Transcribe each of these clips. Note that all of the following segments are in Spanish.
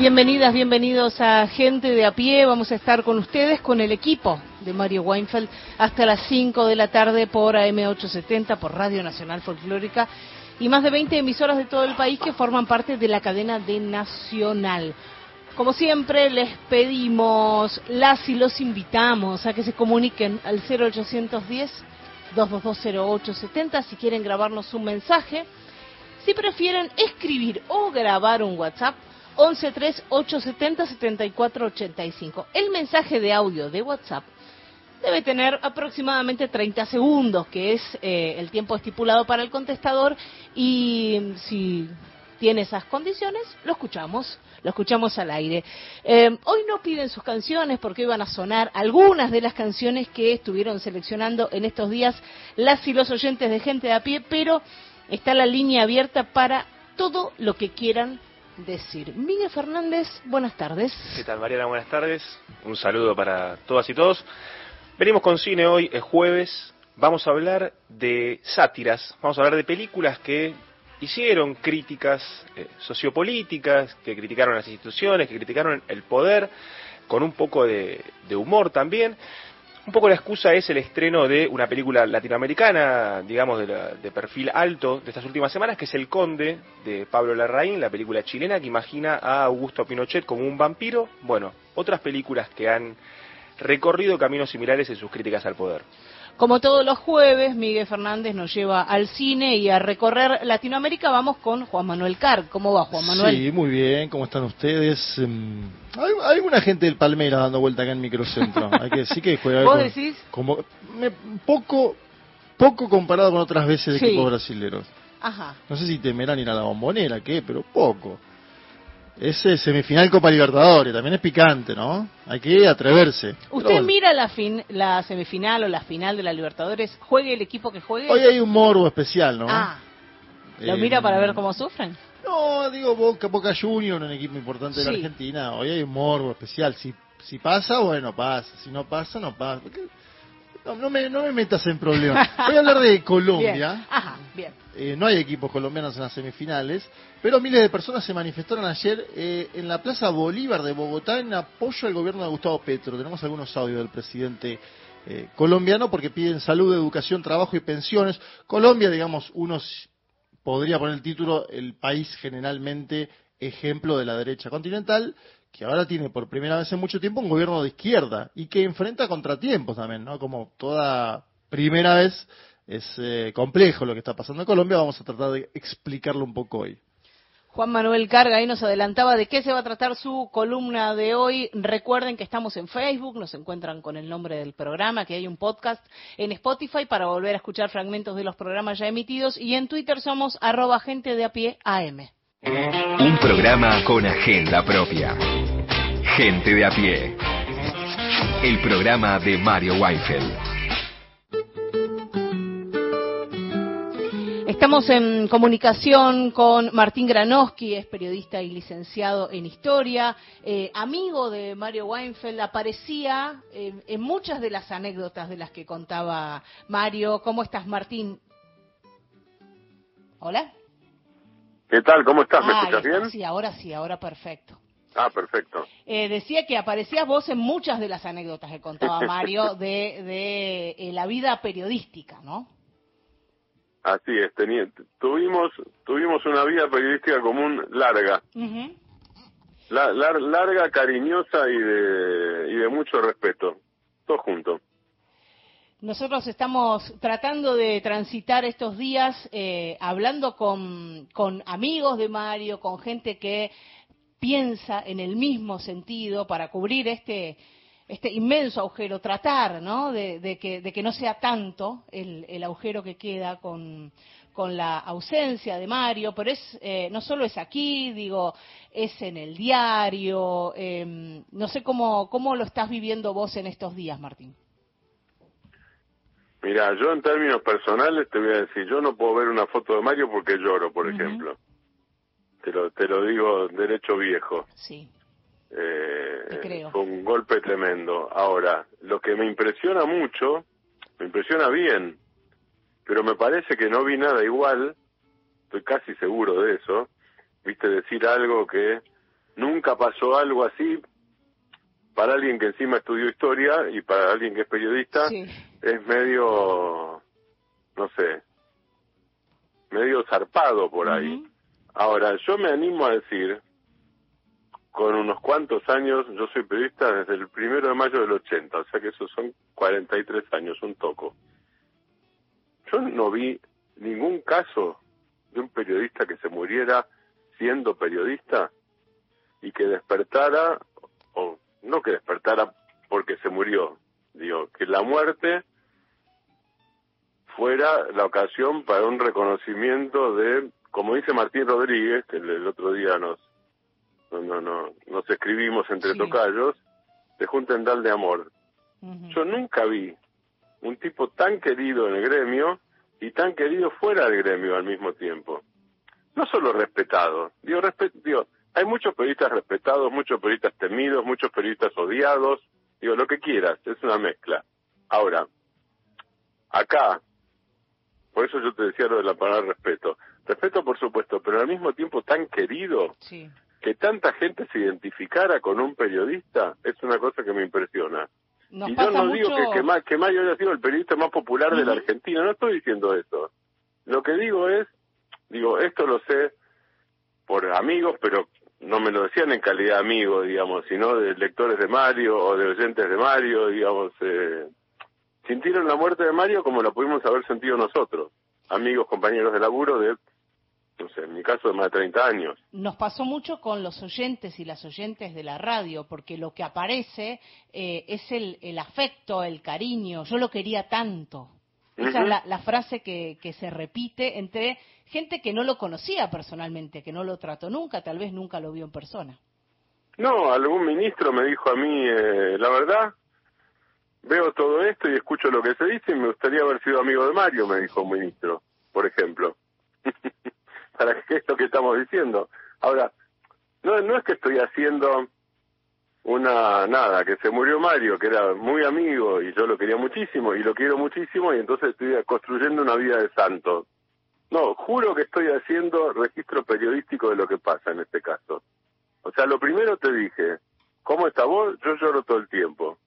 Bienvenidas, bienvenidos a Gente de a pie. Vamos a estar con ustedes, con el equipo de Mario Weinfeld, hasta las 5 de la tarde por AM870, por Radio Nacional Folclórica y más de 20 emisoras de todo el país que forman parte de la cadena de Nacional. Como siempre, les pedimos, las y los invitamos a que se comuniquen al 0810 2220870 si quieren grabarnos un mensaje. Si prefieren escribir o grabar un WhatsApp, 113-870-7485. El mensaje de audio de WhatsApp debe tener aproximadamente 30 segundos, que es eh, el tiempo estipulado para el contestador, y si tiene esas condiciones, lo escuchamos, lo escuchamos al aire. Eh, hoy no piden sus canciones porque iban a sonar algunas de las canciones que estuvieron seleccionando en estos días las y los oyentes de gente de a pie, pero está la línea abierta para todo lo que quieran decir. Miguel Fernández, buenas tardes. ¿Qué tal, Mariana? Buenas tardes. Un saludo para todas y todos. Venimos con cine hoy, es jueves. Vamos a hablar de sátiras, vamos a hablar de películas que hicieron críticas eh, sociopolíticas, que criticaron las instituciones, que criticaron el poder, con un poco de humor también. Un poco la excusa es el estreno de una película latinoamericana, digamos, de, perfil alto de estas últimas semanas, que es El Conde, de Pablo Larraín, la película chilena que imagina a Augusto Pinochet como un vampiro. Bueno, otras películas que han recorrido caminos similares en sus críticas al poder. Como todos los jueves, Miguel Fernández nos lleva al cine y a recorrer Latinoamérica. Vamos con Juan Manuel Car. ¿Cómo va, Juan Manuel? Sí, muy bien. ¿Cómo están ustedes? Em, hay, alguna gente del Palmera dando vuelta acá en Microcentro. Hay que sí que juega. ¿Vos decís? Como, poco, poco comparado con otras veces de equipos brasileños. Ajá. No sé si temerán ir a la bombonera, ¿qué? Pero poco. Ese semifinal Copa Libertadores, también es picante, ¿no? Hay que atreverse. ¿Usted mira la, fin, la semifinal o la final de la Libertadores? ¿Juegue el equipo que juegue? Hoy hay un morbo especial, ¿no? Ah. ¿Lo mira para ver cómo sufren? No, digo Boca, Boca Junior, un equipo importante de la Argentina. Hoy hay un morbo especial. Si, si pasa, bueno, pasa. Si no pasa, no pasa. No, no, me, no me metas en problemas. Voy a hablar de Colombia. Ajá, bien. Eh, no hay equipos colombianos en las semifinales, pero miles de personas se manifestaron ayer eh, en la Plaza Bolívar de Bogotá en apoyo al gobierno de Gustavo Petro. Tenemos algunos audios del presidente eh, colombiano porque piden salud, educación, trabajo y pensiones. Colombia, digamos, uno podría poner el título el país generalmente ejemplo de la derecha continental que ahora tiene por primera vez en mucho tiempo un gobierno de izquierda y que enfrenta contratiempos también, ¿no? Como toda primera vez es eh, complejo lo que está pasando en Colombia, vamos a tratar de explicarlo un poco hoy. Juan Manuel Carga ahí nos adelantaba de qué se va a tratar su columna de hoy. Recuerden que estamos en Facebook, nos encuentran con el nombre del programa, que hay un podcast en Spotify para volver a escuchar fragmentos de los programas ya emitidos y en Twitter somos arroba gente de a pie AM. Un programa con agenda propia. Gente de a pie. El programa de Mario Weinfeld. Estamos en comunicación con Martín Granowski, es periodista y licenciado en historia, eh, amigo de Mario Weinfeld, aparecía eh, en muchas de las anécdotas de las que contaba Mario. ¿Cómo estás, Martín? Hola. ¿Qué tal? ¿Cómo estás? ¿Me ah, escuchas bien? Sí, ahora sí, ahora perfecto. Ah, perfecto. Eh, decía que aparecías vos en muchas de las anécdotas que contaba Mario de, de eh, la vida periodística, ¿no? Así es, tuvimos, tuvimos una vida periodística común larga. larga, cariñosa y de, y de mucho respeto. Todo junto. Nosotros estamos tratando de transitar estos días eh, hablando con, con amigos de Mario, con gente que piensa en el mismo sentido para cubrir este, este inmenso agujero, tratar ¿no? de, que, de que no sea tanto el, el agujero que queda con, con la ausencia de Mario, pero es eh, no solo es aquí, digo, es en el diario. Em, no sé cómo, cómo lo estás viviendo vos en estos días, Martín. Mira, yo en términos personales te voy a decir, yo no puedo ver una foto de Mario porque lloro, por ejemplo. Te lo, te lo digo derecho viejo. Sí. Eh, Fue un golpe tremendo. Ahora, lo que me impresiona mucho, me impresiona bien, pero me parece que no vi nada igual, estoy casi seguro de eso, viste decir algo que nunca pasó algo así para alguien que encima estudió historia y para alguien que es periodista es medio no sé medio zarpado por ahí ahora yo me animo a decir con unos cuantos años yo soy periodista desde el primero de mayo del 80 o sea que esos son 43 años un toco. Yo no vi ningún caso de un periodista que se muriera siendo periodista y que despertara, o no que despertara porque se murió, digo, que la muerte fuera la ocasión para un reconocimiento de, como dice Martín Rodríguez, que el, otro día nos, no, no, nos escribimos entre tocallos, de Juntendal de Amor. Yo nunca vi un tipo tan querido en el gremio y tan querido fuera del gremio al mismo tiempo no solo respetado, digo, digo, hay muchos periodistas respetados, muchos periodistas temidos, muchos periodistas odiados, digo, lo que quieras, es una mezcla. Ahora, acá, por eso yo te decía lo de la palabra respeto, respeto por supuesto, pero al mismo tiempo tan querido, que tanta gente se identificara con un periodista, es una cosa que me impresiona. y yo no digo que, que, que Mayo haya sido el periodista más popular de la Argentina, no estoy diciendo eso. Lo que digo es Digo, esto lo sé por amigos, pero no me lo decían en calidad de amigo, digamos, sino de lectores de Mario o de oyentes de Mario, digamos. Eh, sintieron la muerte de Mario como la pudimos haber sentido nosotros, amigos, compañeros de laburo de, no sé, en mi caso de más de 30 años. Nos pasó mucho con los oyentes y las oyentes de la radio, porque lo que aparece eh, es el, el afecto, el cariño, yo lo quería tanto. Esa es la, la frase que, que se repite entre gente que no lo conocía personalmente, que no lo trató nunca, tal vez nunca lo vio en persona. No, algún ministro me dijo a mí, eh, la verdad, veo todo esto y escucho lo que se dice y me gustaría haber sido amigo de Mario, me dijo un ministro, por ejemplo. Para qué es que estamos diciendo. Ahora, no, no es que estoy haciendo una nada, que se murió Mario, que era muy amigo y yo lo quería muchísimo y lo quiero muchísimo y entonces estoy construyendo una vida de santo. No, juro que estoy haciendo registro periodístico de lo que pasa en este caso. O sea, lo primero te dije, ¿cómo está vos? Yo lloro todo el tiempo.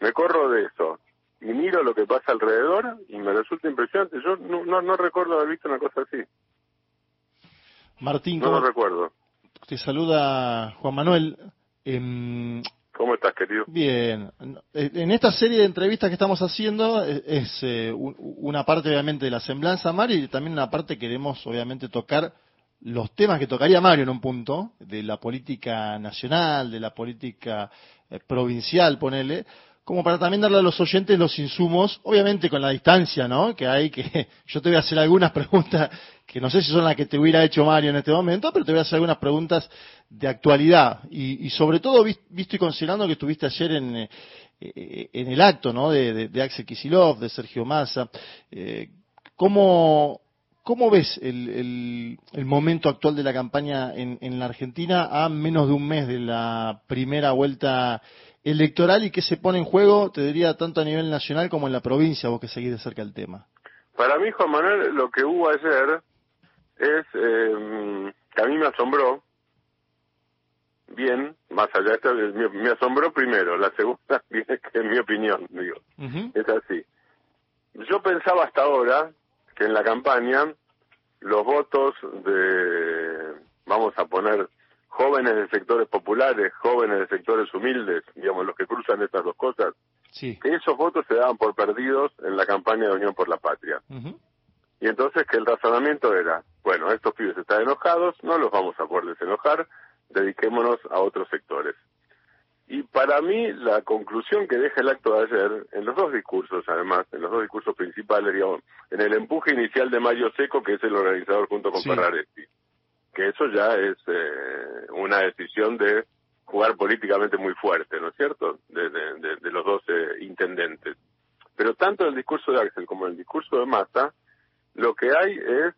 Me corro de eso. Y miro lo que pasa alrededor y me resulta impresionante. Yo no, no, recuerdo haber visto una cosa así. Martín, no lo recuerdo. Te saluda Juan Manuel. Eh, ¿Cómo estás, querido? Bien. En esta serie de entrevistas que estamos haciendo es, eh, una parte, obviamente, de la semblanza Mario y también una parte que queremos, obviamente, tocar los temas que tocaría Mario en un punto, de la política nacional, de la política eh, provincial, ponele, como para también darle a los oyentes los insumos, obviamente con la distancia, ¿no? Que hay que, yo te voy a hacer algunas preguntas que no sé si son las que te hubiera hecho Mario en este momento, pero te voy a hacer algunas preguntas de actualidad y, sobre todo visto y considerando que estuviste ayer en, eh, en el acto ¿no? de, de, Axel Kisilov, de Sergio Massa. Eh, ¿cómo, ¿Cómo ves el, el, momento actual de la campaña en, en la Argentina a menos de un mes de la primera vuelta electoral y qué se pone en juego, te diría, tanto a nivel nacional como en la provincia, vos que seguís de cerca el tema? Para mí, Juan Manuel, lo que hubo ayer es eh, que a mí me asombró, bien, más allá de esto, me, asombró primero, la segunda que es mi opinión, digo, es así. Yo pensaba hasta ahora que en la campaña los votos de, vamos a poner, jóvenes de sectores populares, jóvenes de sectores humildes, digamos, los que cruzan estas dos cosas, que esos votos se daban por perdidos en la campaña de Unión por la Patria. Y entonces que el razonamiento era, bueno, estos pibes están enojados, no los vamos a poder desenojar, dediquémonos a otros sectores. Y para mí la conclusión que deja el acto de ayer, en los dos discursos además, en los dos discursos principales, digamos, en el empuje inicial de Mario Seco, que es el organizador junto con Sí. Ferraretti, que eso ya es eh, una decisión de jugar políticamente muy fuerte, ¿no es cierto?, de, los dos intendentes. Pero tanto en el discurso de Axel como en el discurso de Massa, lo que hay es,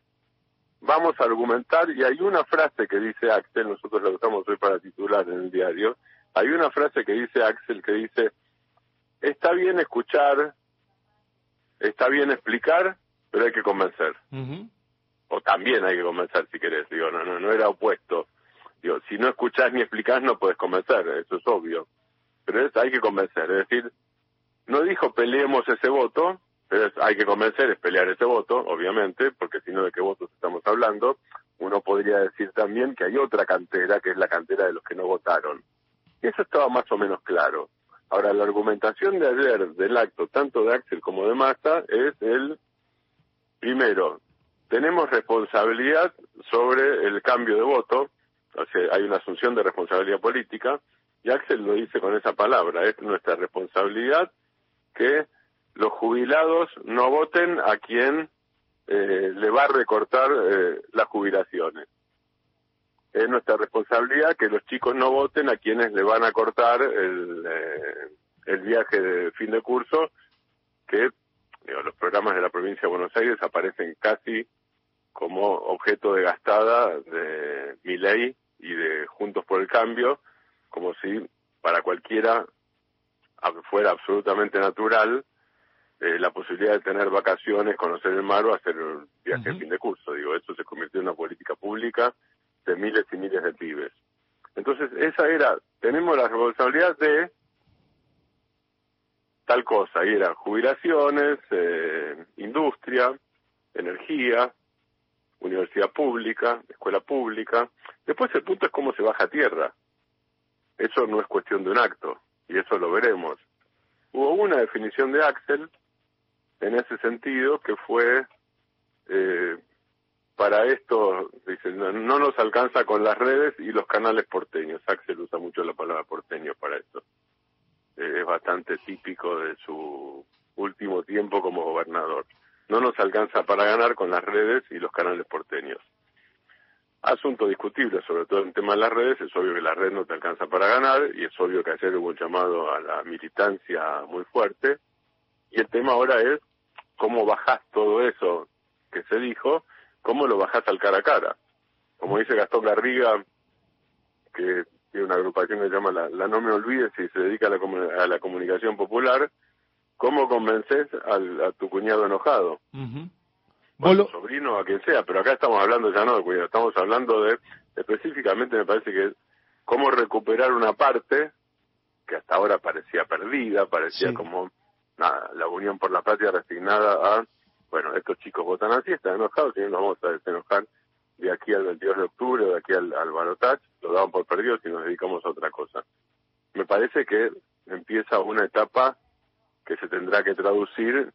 vamos a argumentar, y hay una frase que dice Axel, nosotros la usamos hoy para titular en el diario, hay una frase que dice Axel que dice, está bien escuchar, está bien explicar, pero hay que convencer. O también hay que convencer si querés, digo, no, no, no era opuesto. Digo, si no escuchás ni explicás no puedes convencer, eso es obvio. Pero es, hay que convencer, es decir, no dijo peleemos ese voto, pero es- hay que convencer, es pelear ese voto, obviamente, porque si no de qué votos estamos hablando, uno podría decir también que hay otra cantera, que es la cantera de los que no votaron. Y eso estaba más o menos claro. Ahora, la argumentación de ayer del acto, tanto de Axel como de Massa, es el, primero, tenemos responsabilidad sobre el cambio de voto, o hay una asunción de responsabilidad política, y Axel lo dice con esa palabra, es nuestra responsabilidad que los jubilados no voten a quien eh, le va a recortar eh, las jubilaciones. Es nuestra responsabilidad que los chicos no voten a quienes le van a cortar el, eh, el viaje de fin de curso, que los programas de la provincia de Buenos Aires aparecen casi como objeto de gastada de mi ley y de Juntos por el Cambio, como si para cualquiera a- fuera absolutamente natural eh, la posibilidad de tener vacaciones, conocer el mar o hacer un viaje de Ujú. fin de curso. Digo, eso se convirtió en una política pública de miles y miles de pibes. Entonces, esa era, tenemos la responsabilidad de tal cosa, y era jubilaciones, eh, industria, energía, universidad pública, escuela pública. Después el punto es cómo se baja a tierra. Eso no es cuestión de un acto, y eso lo veremos. Hubo una definición de Axel en ese sentido que fue eh, para esto, dice, no, no nos alcanza con las redes y los canales porteños. Axel usa mucho la palabra porteño para esto. Eh, es bastante típico de su último tiempo como gobernador. No nos alcanza para ganar con las redes y los canales porteños. Asunto discutible, sobre todo en tema de las redes, es obvio que la red no te alcanza para ganar y es obvio que ayer hubo un llamado a la militancia muy fuerte y el tema ahora es cómo bajás todo eso que se dijo, cómo lo bajás al cara a cara. Como dice Gastón Garriga, que tiene una agrupación que se llama La, No Me Olvides y se dedica a la, a la comunicación popular, ¿cómo convences al, a tu cuñado enojado? Ujú. o a Vos lo- tu sobrino, a quien sea, pero acá estamos hablando ya no de cuidado, estamos hablando de, específicamente me parece que cómo recuperar una parte que hasta ahora parecía perdida, parecía Sí. como nada, la Unión por la Patria resignada a, bueno, estos chicos votan así, están enojados y no nos vamos a desenojar de aquí al 22 de octubre, de aquí al, al Barotach, lo daban por perdidos y nos dedicamos a otra cosa. Me parece que empieza una etapa que se tendrá que traducir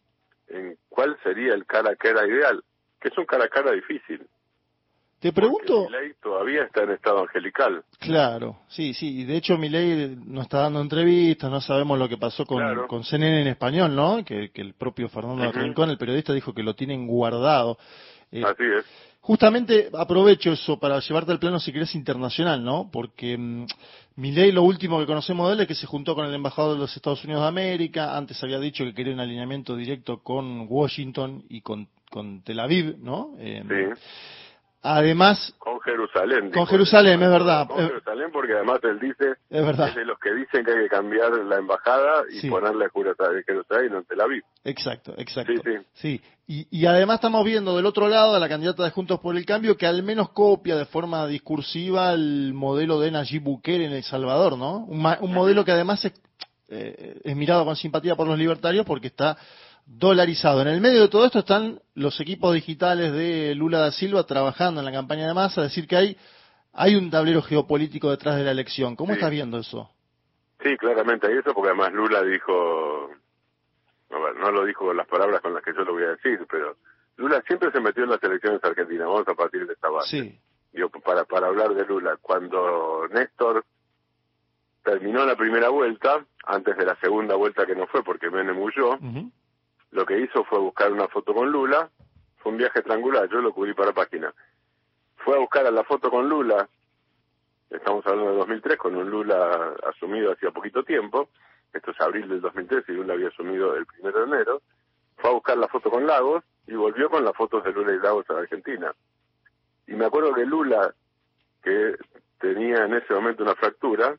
en cuál sería el cara a cara ideal, que es un cara a cara difícil. Te pregunto, Milei todavía está en estado angelical. claro, sí, sí, y de hecho Milei no está dando entrevistas, no sabemos lo que pasó con, Claro. con CNN en español, ¿no? Que, que el propio Fernando. Rincón, el periodista, dijo que lo tienen guardado. Eh, Así es. Justamente aprovecho eso para llevarte al plano, si querés, internacional, ¿no? Porque mm, Milei, lo último que conocemos de él es que se juntó con el embajador de los Estados Unidos de América. Antes había dicho que quería un alineamiento directo con Washington y con, con Tel Aviv, ¿no? Eh, Sí. Además, Con Jerusalén. Con. Jerusalén, es verdad. Con Jerusalén porque además él dice, es verdad, es de los que dicen que hay que cambiar la embajada y Sí. ponerle a Jerusalén y no en Tel Aviv. exacto, exacto. Sí, sí. Sí, y, y además estamos viendo del otro lado a la candidata de Juntos por el Cambio que al menos copia de forma discursiva el modelo de Nayib Bukele en El Salvador, ¿no? Un, un modelo que además es, eh, es mirado con simpatía por los libertarios porque está dolarizado. En el medio de todo esto están los equipos digitales de Lula da Silva trabajando en la campaña de masa, decir que hay, hay un tablero geopolítico detrás de la elección. ¿Cómo Sí. estás viendo eso? Sí, claramente hay eso porque además Lula dijo, a ver, no lo dijo con las palabras con las que yo lo voy a decir, pero Lula siempre se metió en las elecciones argentinas, vamos a partir de esta base. Sí, Digo, para, para hablar de Lula, cuando Néstor terminó la primera vuelta, antes de la segunda vuelta que no fue porque Menem huyó, Ujú. Lo que hizo fue buscar una foto con Lula, fue un viaje triangular, yo lo cubrí para página. Fue a buscar a la foto con Lula, estamos hablando de 2003, con un Lula asumido hacía poquito tiempo, esto es abril del 2003 y Lula había asumido el primero de enero, fue a buscar la foto con Lagos y volvió con las fotos de Lula y Lagos a la Argentina. Y me acuerdo que Lula, que tenía en ese momento una fractura,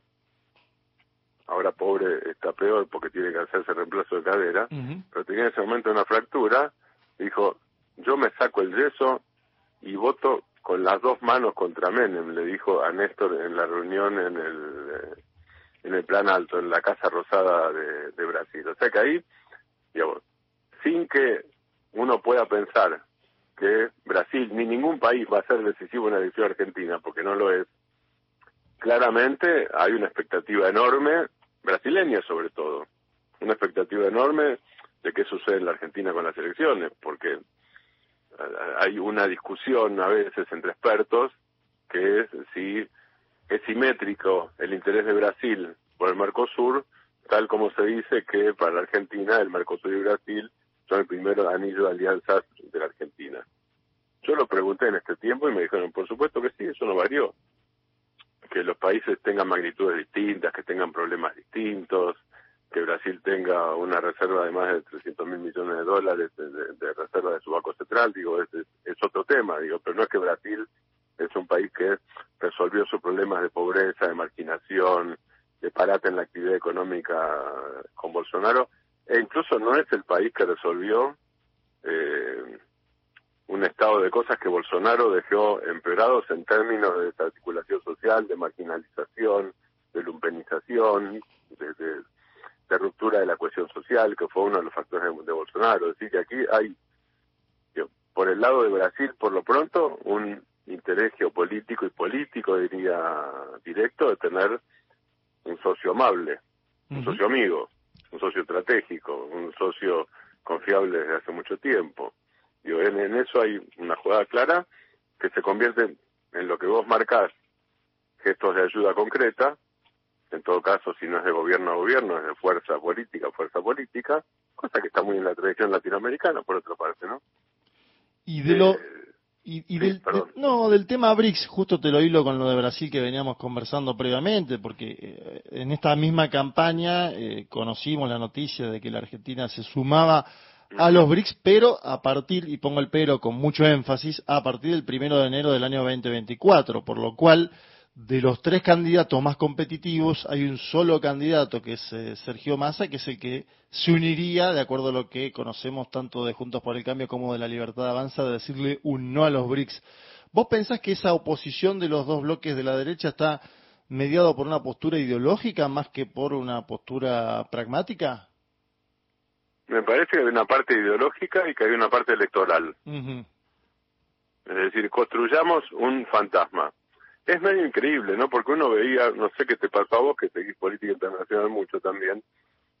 ahora pobre está peor porque tiene que hacerse reemplazo de cadera, pero tenía en ese momento una fractura, dijo, yo me saco el yeso y voto con las dos manos contra Menem, le dijo a Néstor en la reunión en el, eh, en el plan alto, en la Casa Rosada de, de Brasil. O sea que ahí, digamos, sin que uno pueda pensar que Brasil ni ningún país va a ser decisivo en la elección argentina, porque no lo es, claramente hay una expectativa enorme, brasileña sobre todo, una expectativa enorme de qué sucede en la Argentina con las elecciones, porque hay una discusión a veces entre expertos que es si es simétrico el interés de Brasil por el Mercosur, tal como se dice que para la Argentina el Mercosur y Brasil son el primer anillo de alianzas de la Argentina. Yo lo pregunté en este tiempo y me dijeron, por supuesto que sí, eso no varió. Que los países tengan magnitudes distintas, que tengan problemas distintos, que Brasil tenga una reserva de más de 300 mil millones de dólares de, de- reserva de su banco central, digo, es, es, es otro tema, digo, pero no es que Brasil es un país que resolvió sus problemas de pobreza, de marginación, de parate en la actividad económica con Bolsonaro, e incluso no es el país que resolvió eh, un estado de cosas que Bolsonaro dejó empeorados en términos de desarticulación social, de marginalización, de lumpenización, de, de- de ruptura de la cohesión social, que fue uno de los factores de, de Bolsonaro. Es decir, que aquí hay, por el lado de Brasil, por lo pronto, un interés geopolítico y político, diría, directo, de tener un socio amable, un socio amigo, un socio estratégico, un socio confiable desde hace mucho tiempo. Digo, en, en eso hay una jugada clara que se convierte en lo que vos marcás, gestos de ayuda concreta, en todo caso, si no es de gobierno a gobierno, es de fuerza política a fuerza política, cosa que está muy en la tradición latinoamericana, por otra parte, ¿no? Y de lo... Eh, Y, y Sí, del, de- no, del tema BRICS, justo te lo hilo con lo de Brasil que veníamos conversando previamente, porque eh, en esta misma campaña eh, conocimos la noticia de que la Argentina se sumaba a los BRICS, pero a partir, y pongo el pero con mucho énfasis, a partir del primero de enero del año 2024, por lo cual de los tres candidatos más competitivos hay un solo candidato que es eh, Sergio Massa, que es el que se uniría, de acuerdo a lo que conocemos tanto de Juntos por el Cambio como de la Libertad Avanza, de decirle un no a los BRICS. ¿Vos pensás que esa oposición de los dos bloques de la derecha está mediado por una postura ideológica más que por una postura pragmática? Me parece que hay una parte ideológica y que hay una parte electoral. Es decir, construyamos un fantasma. Es medio increíble, ¿no? Porque uno veía, no sé qué te pasó a vos, que seguís política internacional mucho también,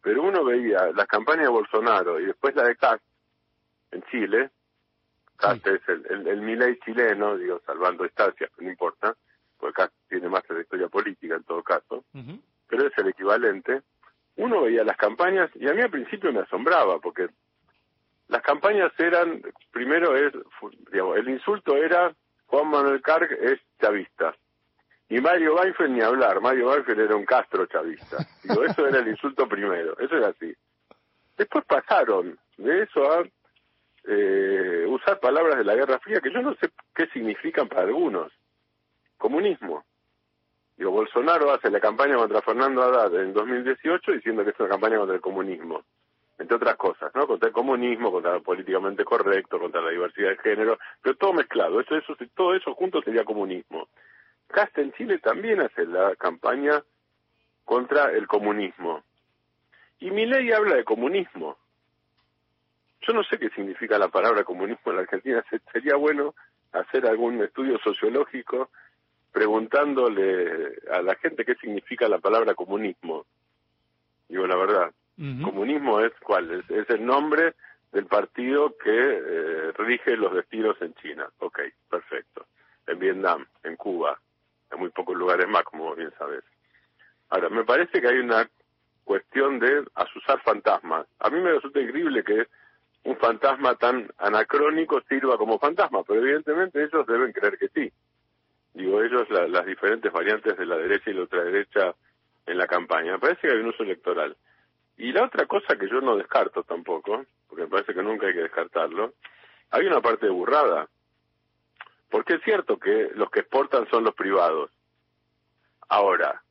pero uno veía las campañas de Bolsonaro y después la de Cast en Chile. Cast es el, el, el Milei chileno, digo, salvando distancias, no importa, porque Cast tiene más trayectoria política en todo caso, pero es el equivalente. Uno veía las campañas y a mí al principio me asombraba, porque las campañas eran, primero es, digamos, el insulto era Juan Manuel Carg es chavista. Y Mario Weinfeld ni hablar, Mario Weinfeld era un Castro chavista. Digo, eso era el insulto primero, eso era así. Después pasaron de eso a eh, usar palabras de la Guerra Fría que yo no sé qué significan para algunos. Comunismo. Digo, Bolsonaro hace la campaña contra Fernando Haddad en 2018 diciendo que es una campaña contra el comunismo entre otras cosas, ¿no? Contra el comunismo, contra lo políticamente correcto, contra la diversidad de género, pero todo mezclado. Eso, eso, todo eso junto sería comunismo. Casta en Chile también hace la campaña contra el comunismo. Y mi ley habla de comunismo. Yo no sé qué significa la palabra comunismo en la Argentina. Se- Sería bueno hacer algún estudio sociológico preguntándole a la gente qué significa la palabra comunismo. Digo la verdad. Comunismo es cuál? Es, es el nombre del partido que eh, rige los destinos en China. Ok, perfecto. En Vietnam, en Cuba, en muy pocos lugares más, como bien sabes. Ahora, me parece que hay una cuestión de asusar fantasmas. A mí me resulta increíble que un fantasma tan anacrónico sirva como fantasma, pero evidentemente ellos deben creer que sí. Digo, ellos, las diferentes variantes de la derecha y la ultraderecha en la campaña. Me parece que hay un uso electoral. Y la otra cosa que yo no descarto tampoco, porque me parece que nunca hay que descartarlo, hay una parte de burrada. Porque es cierto que los que exportan son los privados. Ahora,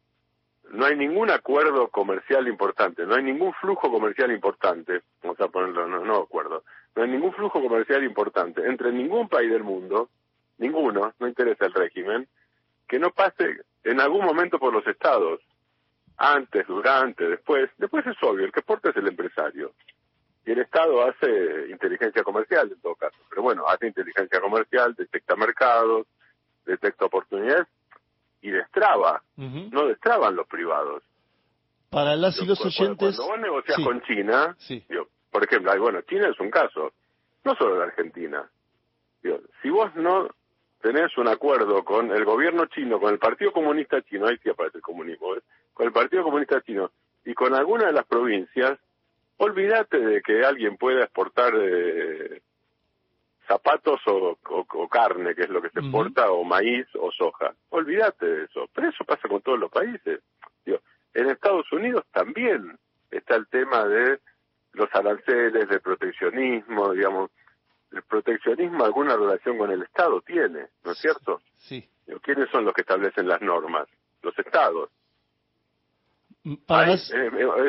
no hay ningún acuerdo comercial importante, no hay ningún flujo comercial importante, vamos a ponerlo, no, no acuerdo, no hay ningún flujo comercial importante entre ningún país del mundo, ninguno, no interesa el régimen, que no pase en algún momento por los estados, antes, durante, después, después es obvio, el que exporta es el empresario. Y el Estado hace inteligencia comercial en todo caso, pero bueno, hace inteligencia comercial, detecta mercados, detecta oportunidades y destraba, no destraban los privados. Para las y los oyentes... Cuando vos negocias con China, por ejemplo, bueno, China es un caso, no solo la Argentina. si vos no tenés un acuerdo con el gobierno chino, con el Partido Comunista Chino, ahí sí aparece el comunismo, ¿eh? con el Partido Comunista Chino y con alguna de las provincias, olvídate de que alguien pueda exportar eh, zapatos o, carne, que es lo que se exporta, o maíz o soja. Olvídate de eso. Pero eso pasa con todos los países. en Estados Unidos también está el tema de los aranceles, del proteccionismo, digamos. El proteccionismo alguna relación con el Estado tiene, ¿no es cierto? Sí. ¿Quiénes son los que establecen las normas? Los Estados. Para es,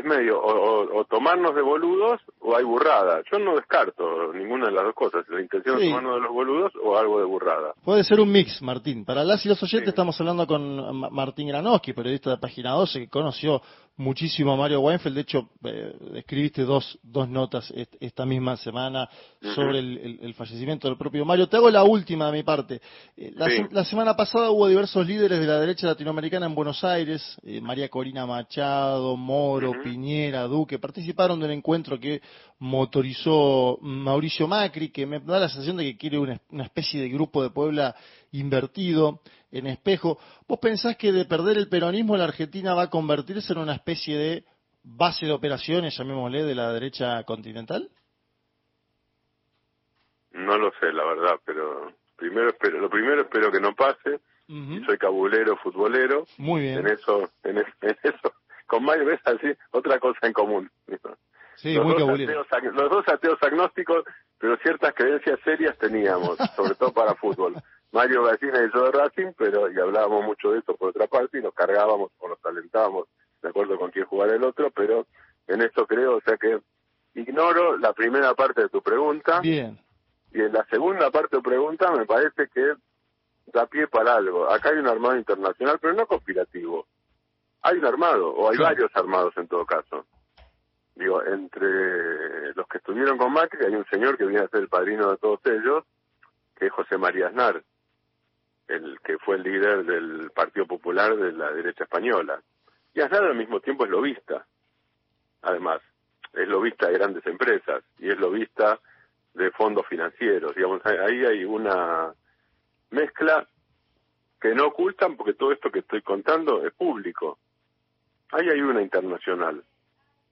medio o, tomarnos de boludos o hay burrada. Yo no descarto ninguna de las dos cosas. La intención es tomarnos de los boludos o algo de burrada. Puede ser un mix, Martín. Para las y los oyentes estamos hablando con Martín Granowski, periodista de Página 12, que conoció muchísimo a Mario Weinfeld. De hecho, eh, escribiste dos, dos notas esta misma semana sobre el, fallecimiento del propio Mario. Te hago la última de mi parte. Eh, la, semana pasada hubo diversos líderes de la derecha latinoamericana en Buenos Aires. Eh, María Corina Machado, Moro, Piñera, Duque. Participaron de un encuentro que motorizó Mauricio Macri, que me da la sensación de que quiere una, una especie de grupo de Puebla invertido en espejo. ¿Vos pensás que de perder el peronismo la Argentina va a convertirse en una especie de base de operaciones, llamémosle, de la derecha continental? No lo sé, la verdad, pero primero espero, lo primero espero que no pase. Soy cabulero, futbolero. Muy bien. En eso, en, eso, con Mario así otra cosa en común. Sí, los, muy dos ateos, los dos ateos agnósticos, pero ciertas creencias serias teníamos, sobre todo para fútbol. Mario Gallina y yo de Racing, pero y hablábamos mucho de eso por otra parte y nos cargábamos o nos alentábamos de acuerdo con quién jugar el otro, pero en esto creo, o sea que ignoro la primera parte de tu pregunta. Bien. Y en la segunda parte de tu pregunta me parece que da pie para algo. Acá hay un armado internacional, pero no conspirativo. Hay un armado, o hay varios armados en todo caso. Digo, entre los que estuvieron con Macri hay un señor que viene a ser el padrino de todos ellos, que es José María Aznar el que fue el líder del Partido Popular de la derecha española. Y Aznar al mismo tiempo es lobista, además, es lobista de grandes empresas y es lobista de fondos financieros. Digamos, ahí hay una mezcla que no ocultan porque todo esto que estoy contando es público. Ahí hay una internacional.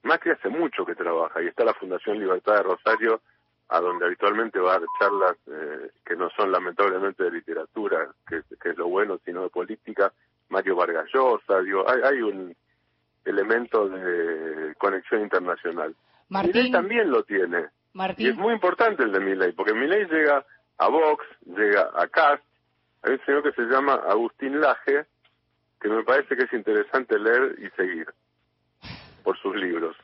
Macri hace mucho que trabaja y está la Fundación Libertad de Rosario a donde habitualmente va a dar charlas eh, que no son lamentablemente de literatura, que, es lo bueno, sino de política, Mario Vargas Llosa, hay, hay un elemento de conexión internacional. Martín, también lo tiene. Martín. Y es muy importante el de Milei, porque Milei llega a Vox, llega a CAST, hay un señor que se llama Agustín Laje, que me parece que es interesante leer y seguir por sus libros.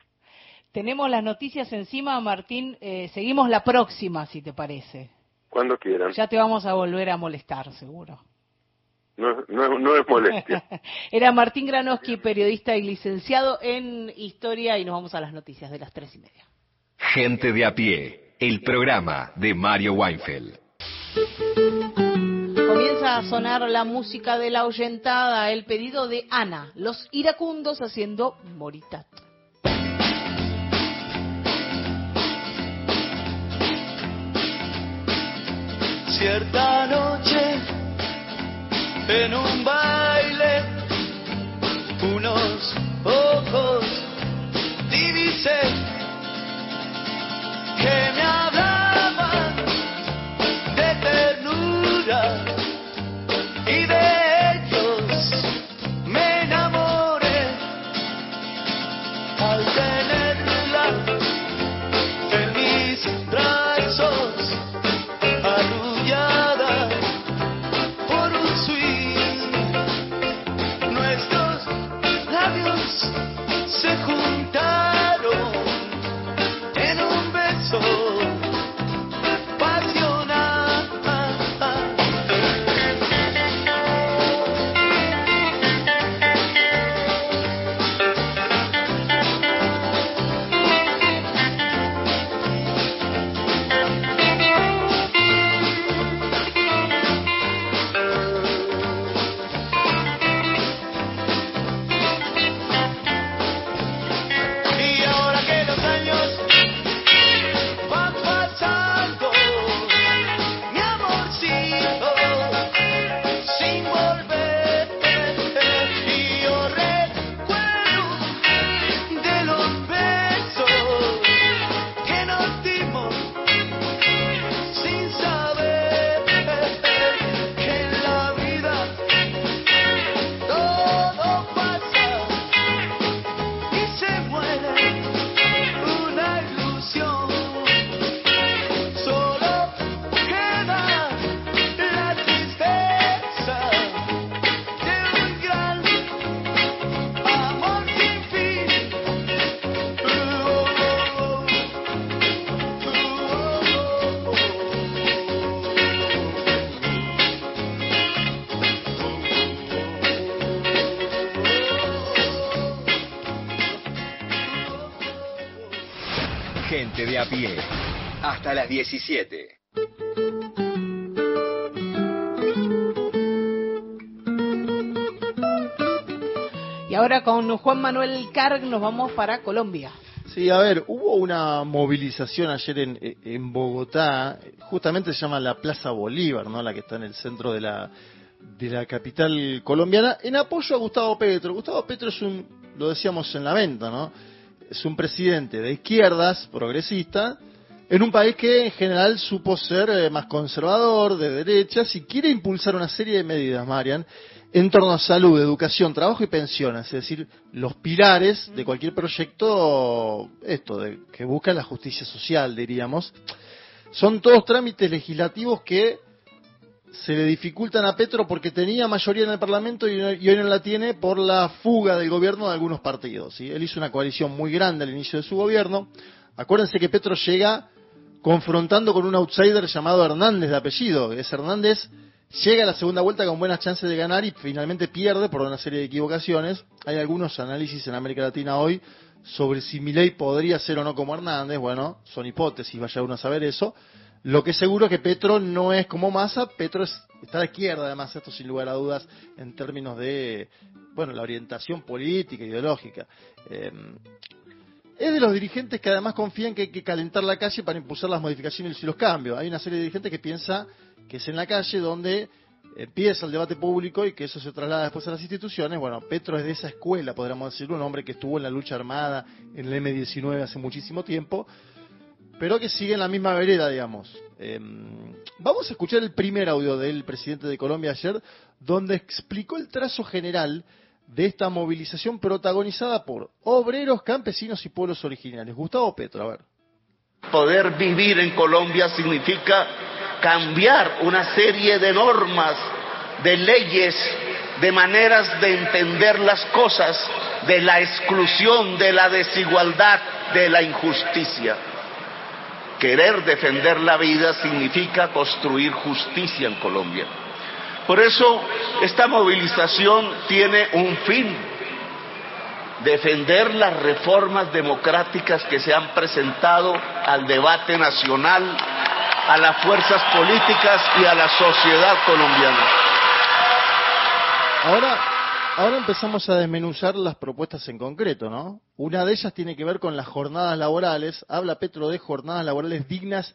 Tenemos las noticias encima, Martín. Eh, seguimos la próxima, si te parece. Cuando quieran. Ya te vamos a volver a molestar, seguro. No, no, es molestia. Era Martín Granoski, periodista y licenciado en Historia, y nos vamos a las noticias de las tres y media. Gente de a pie, el programa de Mario Weinfeld. Comienza a sonar la música de la ahuyentada, el pedido de Ana, los iracundos haciendo moritat. Cierta noche, en un baile, unos ojos divisé que me سکون 17. Y ahora con Juan Manuel Carg nos vamos para Colombia. Sí, a ver, hubo una movilización ayer en, en Bogotá, justamente se llama la Plaza Bolívar, ¿no? La que está en el centro de la, de la capital colombiana, en apoyo a Gustavo Petro. Gustavo Petro es un, lo decíamos en la venta, ¿no? Es un presidente de izquierdas, progresista, en un país que en general supo ser eh, más conservador, de derechas, y quiere impulsar una serie de medidas, Marian, en torno a salud, educación, trabajo y pensiones, es decir, los pilares de cualquier proyecto, esto, de, que busca la justicia social, diríamos. Son todos trámites legislativos que se le dificultan a Petro porque tenía mayoría en el Parlamento y, hoy no la tiene por la fuga del gobierno de algunos partidos. ¿sí? Él hizo una coalición muy grande al inicio de su gobierno. Acuérdense que Petro llega confrontando con un outsider llamado Hernández de apellido. Es Hernández Llega a la segunda vuelta con buenas chances de ganar y finalmente pierde por una serie de equivocaciones. Hay algunos análisis en América Latina hoy sobre si Milei podría ser o no como Hernández. Bueno, son hipótesis, vaya uno a saber eso. Lo que es seguro es que Petro no es como Massa, Petro está a la izquierda, además, esto sin lugar a dudas, en términos de, bueno, la orientación política, ideológica. Eh, es de los dirigentes que además confían que hay que calentar la calle para impulsar las modificaciones y los cambios. Hay una serie de dirigentes que piensa que es en la calle donde empieza el debate público y que eso se traslada después a las instituciones. Bueno, Petro es de esa escuela, podríamos decir, un hombre que estuvo en la lucha armada en el M-19 hace muchísimo tiempo, pero que sigue en la misma vereda, digamos. Em, vamos a escuchar el primer audio del presidente de Colombia ayer, donde explicó el trazo general de esta movilización protagonizada por obreros, campesinos y pueblos originales. Gustavo Petro, a ver. Poder vivir en Colombia significa cambiar una serie de normas, de leyes, de maneras de entender las cosas, de la exclusión, de la desigualdad, de la injusticia. Querer defender la vida significa construir justicia en Colombia. Por eso esta movilización tiene un fin, defender las reformas democráticas que se han presentado al debate nacional a las fuerzas políticas y a la sociedad colombiana. Ahora, ahora empezamos a desmenuzar las propuestas en concreto, ¿no? Una de ellas tiene que ver con las jornadas laborales. Habla Petro de jornadas laborales dignas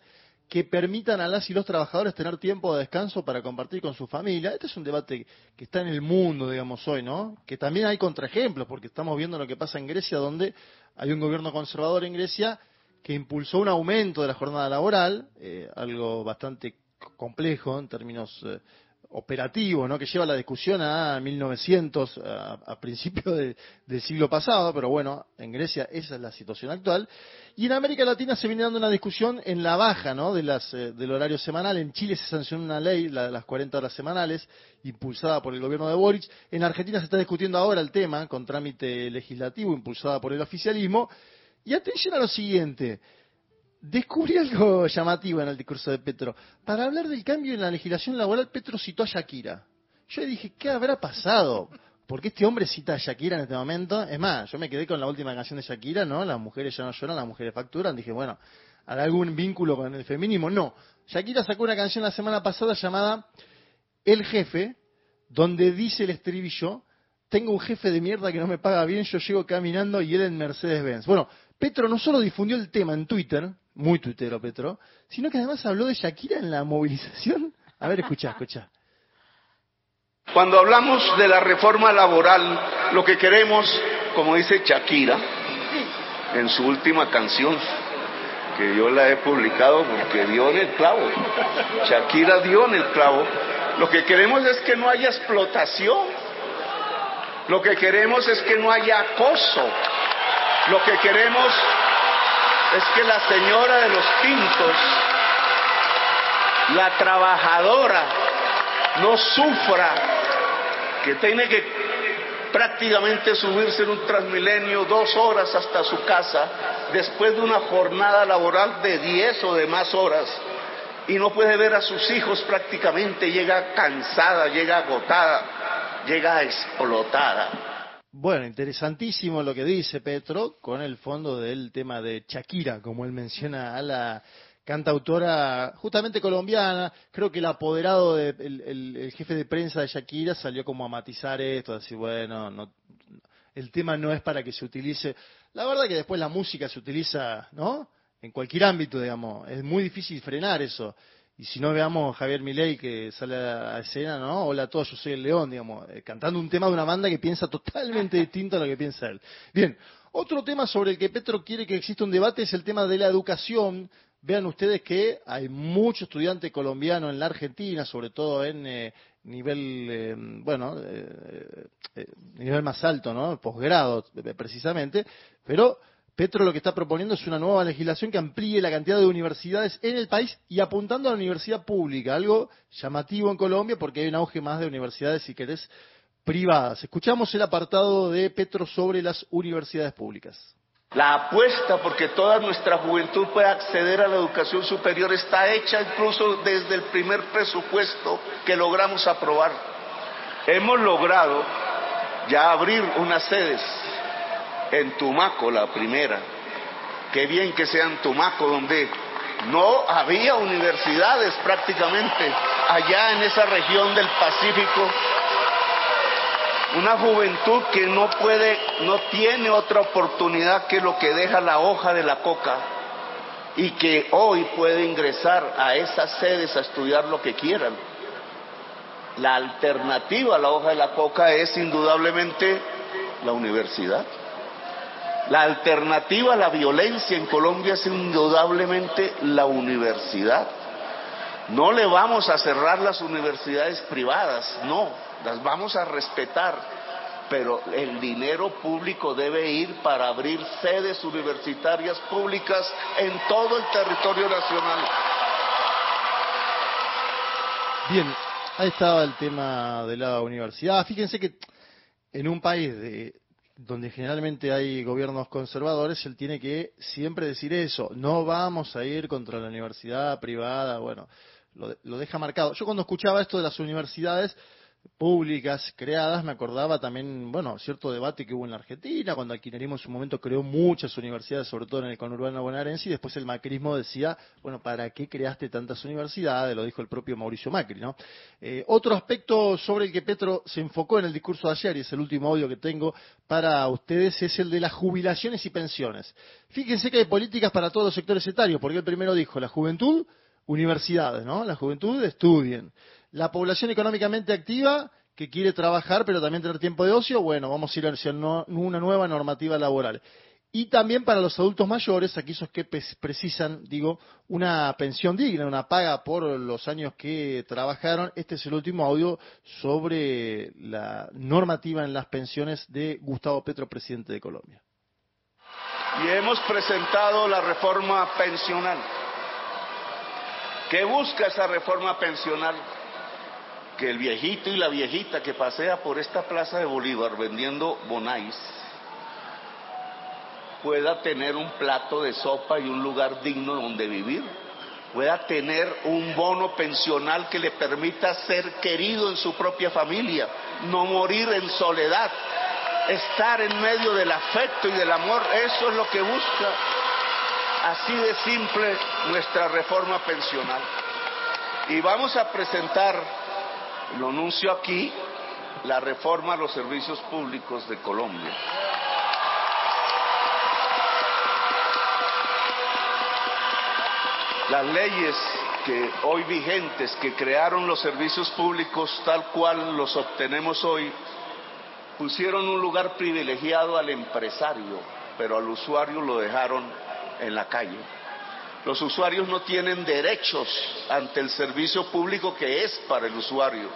que permitan a las y los trabajadores tener tiempo de descanso para compartir con su familia. Este es un debate que está en el mundo, digamos, hoy, ¿no? Que también hay contraejemplos, porque estamos viendo lo que pasa en Grecia, donde hay un gobierno conservador en Grecia que impulsó un aumento de la jornada laboral, eh, algo bastante complejo en términos eh, operativos, ¿no? que lleva la discusión a 1900, a, principios del siglo pasado, pero bueno, en Grecia esa es la situación actual. Y en América Latina se viene dando una discusión en la baja ¿no? de las, eh, del horario semanal. En Chile se sancionó una ley, la de las 40 horas semanales, impulsada por el gobierno de Boric. En Argentina se está discutiendo ahora el tema, con trámite legislativo, impulsada por el oficialismo. Y atención a lo siguiente. Descubrí algo llamativo en el discurso de Petro. Para hablar del cambio en la legislación laboral, Petro citó a Shakira. Yo dije, ¿qué habrá pasado? Porque este hombre cita a Shakira en este momento. Es más, yo me quedé con la última canción de Shakira, ¿no? Las mujeres ya no lloran, las mujeres facturan. Dije, bueno, ¿hará algún vínculo con el feminismo? No. Shakira sacó una canción la semana pasada llamada El Jefe, donde dice el estribillo, tengo un jefe de mierda que no me paga bien, yo llego caminando y él en Mercedes-Benz. Bueno, Petro no solo difundió el tema en Twitter, muy tuitero Petro, sino que además habló de Shakira en la movilización. A ver, escucha, escucha. Cuando hablamos de la reforma laboral, lo que queremos, como dice Shakira en su última canción, que yo la he publicado porque dio en el clavo, Shakira dio en el clavo, lo que queremos es que no haya explotación, lo que queremos es que no haya acoso, lo que queremos es que la señora de los tintos, la trabajadora, no sufra, que tiene que prácticamente subirse en un transmilenio dos horas hasta su casa después de una jornada laboral de diez o de más horas y no puede ver a sus hijos prácticamente, llega cansada, llega agotada, llega explotada. Bueno, interesantísimo lo que dice Petro con el fondo del tema de Shakira, como él menciona a la cantautora justamente colombiana. Creo que el apoderado, de, el, jefe de prensa de Shakira salió como a matizar esto, a decir, bueno, no, el tema no es para que se utilice. La verdad que después la música se utiliza, ¿no? En cualquier ámbito, digamos. Es muy difícil frenar eso. Y si no veamos a Javier Milei que sale a escena, ¿no? Hola a todos, yo soy el León, digamos, eh, cantando un tema de una banda que piensa totalmente distinto a lo que piensa él. Bien, otro tema sobre el que Petro quiere que exista un debate es el tema de la educación. Vean ustedes que hay mucho estudiante colombiano en la Argentina, sobre todo en eh, nivel, eh, bueno, nivel más alto, ¿no? Posgrado, precisamente, pero Petro lo que está proponiendo es una nueva legislación que amplíe la cantidad de universidades en el país y apuntando a la universidad pública, algo llamativo en Colombia porque hay un auge más de universidades, si querés, privadas. Escuchamos el apartado de Petro sobre las universidades públicas. La apuesta porque toda nuestra juventud pueda acceder a la educación superior está hecha incluso desde el primer presupuesto que logramos aprobar. Hemos logrado ya abrir unas sedes en Tumaco la primera. Qué bien que sea en Tumaco, donde no había universidades prácticamente allá en esa región del Pacífico. Una juventud que no puede, no tiene otra oportunidad que lo que deja la hoja de la coca y que hoy puede ingresar a esas sedes a estudiar lo que quieran. La alternativa a la hoja de la coca es indudablemente la universidad. La alternativa a la violencia en Colombia es indudablemente la universidad. No le vamos a cerrar las universidades privadas, no, las vamos a respetar, pero el dinero público debe ir para abrir sedes universitarias públicas en todo el territorio nacional. Bien, ahí estaba el tema de la universidad. Fíjense que en un país de donde generalmente hay gobiernos conservadores, él tiene que siempre decir eso, no vamos a ir contra la universidad privada, bueno, lo, lo deja marcado. Yo cuando escuchaba esto de las universidades, públicas creadas, me acordaba también, bueno, cierto debate que hubo en la Argentina, cuando el kirchnerismo en su momento creó muchas universidades, sobre todo en el conurbano bonaerense, y después el macrismo decía, bueno, ¿para qué creaste tantas universidades? Lo dijo el propio Mauricio Macri, ¿no? Eh, otro aspecto sobre el que Petro se enfocó en el discurso de ayer, y es el último audio que tengo para ustedes, es el de las jubilaciones y pensiones. Fíjense que hay políticas para todos los sectores etarios, porque el primero dijo, la juventud, universidades, ¿no? La juventud estudien la población económicamente activa que quiere trabajar pero también tener tiempo de ocio, bueno, vamos a ir hacia una nueva normativa laboral. Y también para los adultos mayores, aquellos que precisan, digo, una pensión digna, una paga por los años que trabajaron. Este es el último audio sobre la normativa en las pensiones de Gustavo Petro, presidente de Colombia. Y hemos presentado la reforma pensional. ¿Qué busca esa reforma pensional? Que el viejito y la viejita que pasea por esta plaza de Bolívar vendiendo bonais pueda tener un plato de sopa y un lugar digno donde vivir, pueda tener un bono pensional que le permita ser querido en su propia familia, no morir en soledad, estar en medio del afecto y del amor, eso es lo que busca así de simple nuestra reforma pensional. Y vamos a presentar lo anuncio aquí, la reforma a los servicios públicos de Colombia. Las leyes que hoy vigentes, que crearon los servicios públicos tal cual los obtenemos hoy, pusieron un lugar privilegiado al empresario, pero al usuario lo dejaron en la calle. Los usuarios no tienen derechos ante el servicio público que es para el usuario.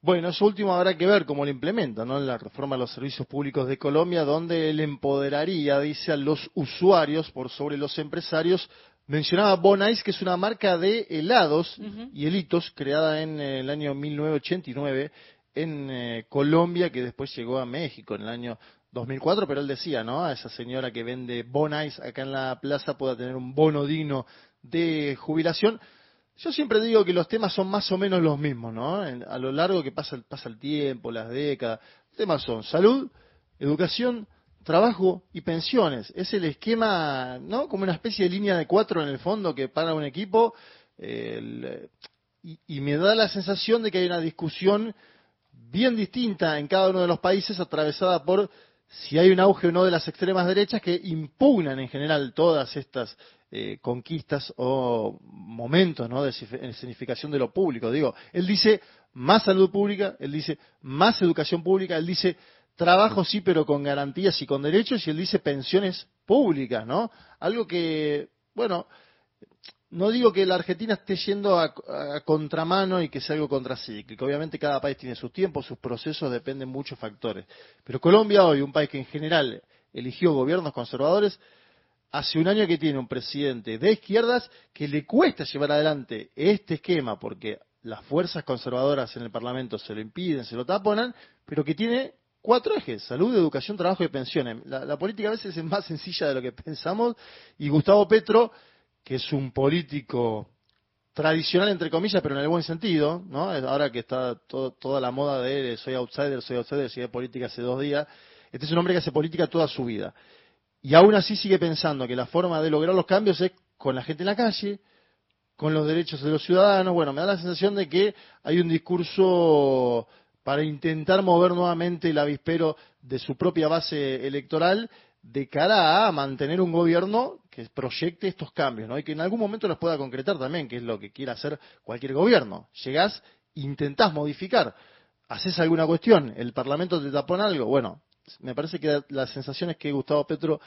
Bueno, eso último habrá que ver cómo lo implementa, ¿no? En la reforma de los servicios públicos de Colombia, donde él empoderaría, dice, a los usuarios por sobre los empresarios. Mencionaba Bonais, que es una marca de helados y helitos creada en el año 1989 en eh, Colombia, que después llegó a México en el año 2004, pero él decía, ¿no? A esa señora que vende Bonais acá en la plaza pueda tener un bono digno de jubilación. Yo siempre digo que los temas son más o menos los mismos, ¿no? a lo largo que pasa, pasa el tiempo, las décadas. Los temas son salud, educación, trabajo y pensiones. Es el esquema, ¿no? Como una especie de línea de cuatro en el fondo que para un equipo. y, y me da la sensación de que hay una discusión bien distinta en cada uno de los países, atravesada por si hay un auge o no de las extremas derechas que impugnan en general todas estas eh, conquistas o momentos ¿no? de significación de lo público. Digo, él dice más salud pública, él dice más educación pública, él dice trabajo sí, pero con garantías y con derechos, y él dice pensiones públicas, ¿no? Algo que, bueno, no digo que la Argentina esté yendo a, a, contramano y que sea algo contracíclico. Obviamente cada país tiene sus tiempos, sus procesos, dependen muchos factores. Pero Colombia hoy, un país que en general eligió gobiernos conservadores, hace un año que tiene un presidente de izquierdas que le cuesta llevar adelante este esquema porque las fuerzas conservadoras en el Parlamento se lo impiden, se lo taponan, pero que tiene cuatro ejes, salud, educación, trabajo y pensiones. La, la política a veces es más sencilla de lo que pensamos y Gustavo Petro que es un político tradicional, entre comillas, pero en el buen sentido, ¿no? Ahora que está todo, toda la moda de soy outsider, soy outsider, sigue política hace dos días. Este es un hombre que hace política toda su vida. Y aún así sigue pensando que la forma de lograr los cambios es con la gente en la calle, con los derechos de los ciudadanos. Bueno, me da la sensación de que hay un discurso para intentar mover nuevamente el avispero de su propia base electoral de cara a mantener un gobierno que proyecte estos cambios, ¿no? Y que en algún momento los pueda concretar también, que es lo que quiere hacer cualquier gobierno. Llegás, intentás modificar, haces alguna cuestión, el Parlamento te tapona algo, bueno, me parece que la sensación es que Gustavo Petro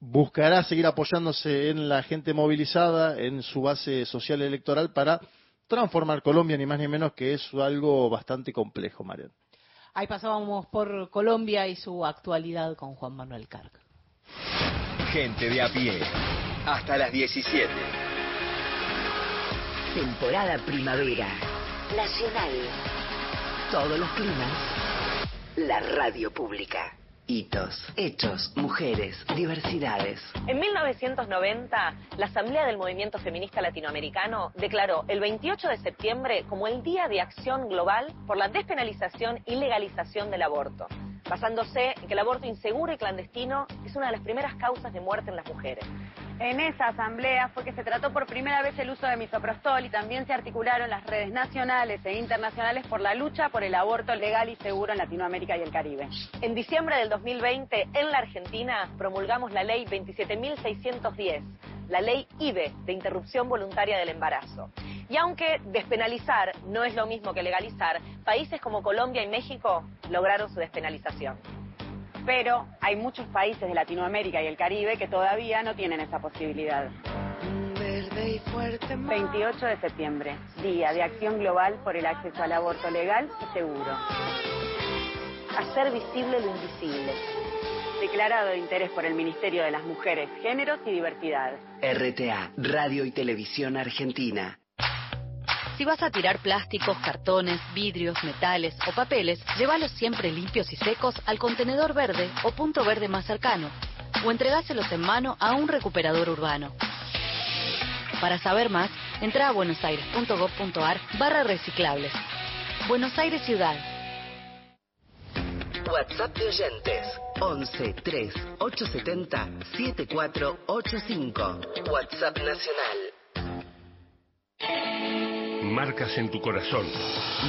buscará seguir apoyándose en la gente movilizada, en su base social electoral para transformar Colombia, ni más ni menos que es algo bastante complejo, Mariano. Ahí pasábamos por Colombia y su actualidad con Juan Manuel Carga. Gente de a pie. Hasta las 17. Temporada primavera. Nacional. Todos los climas. La radio pública. Hitos, hechos, mujeres, diversidades. En 1990, la Asamblea del Movimiento Feminista Latinoamericano declaró el 28 de septiembre como el Día de Acción Global por la despenalización y legalización del aborto, basándose en que el aborto inseguro y clandestino es una de las primeras causas de muerte en las mujeres. En esa asamblea fue que se trató por primera vez el uso de misoprostol y también se articularon las redes nacionales e internacionales por la lucha por el aborto legal y seguro en Latinoamérica y el Caribe. En diciembre del 2020, en la Argentina, promulgamos la ley 27.610, la ley IBE de interrupción voluntaria del embarazo. Y aunque despenalizar no es lo mismo que legalizar, países como Colombia y México lograron su despenalización pero hay muchos países de Latinoamérica y el Caribe que todavía no tienen esa posibilidad. 28 de septiembre, Día de Acción Global por el Acceso al Aborto Legal y Seguro. Hacer visible lo invisible. Declarado de interés por el Ministerio de las Mujeres, Géneros y Diversidad. RTA, Radio y Televisión Argentina. Si vas a tirar plásticos, cartones, vidrios, metales o papeles, llévalos siempre limpios y secos al contenedor verde o punto verde más cercano, o entregáselos en mano a un recuperador urbano. Para saber más, entra a buenosaires.gov.ar barra reciclables. Buenos Aires Ciudad. WhatsApp de oyentes 11 3 870 7485. WhatsApp Nacional. Marcas en tu corazón.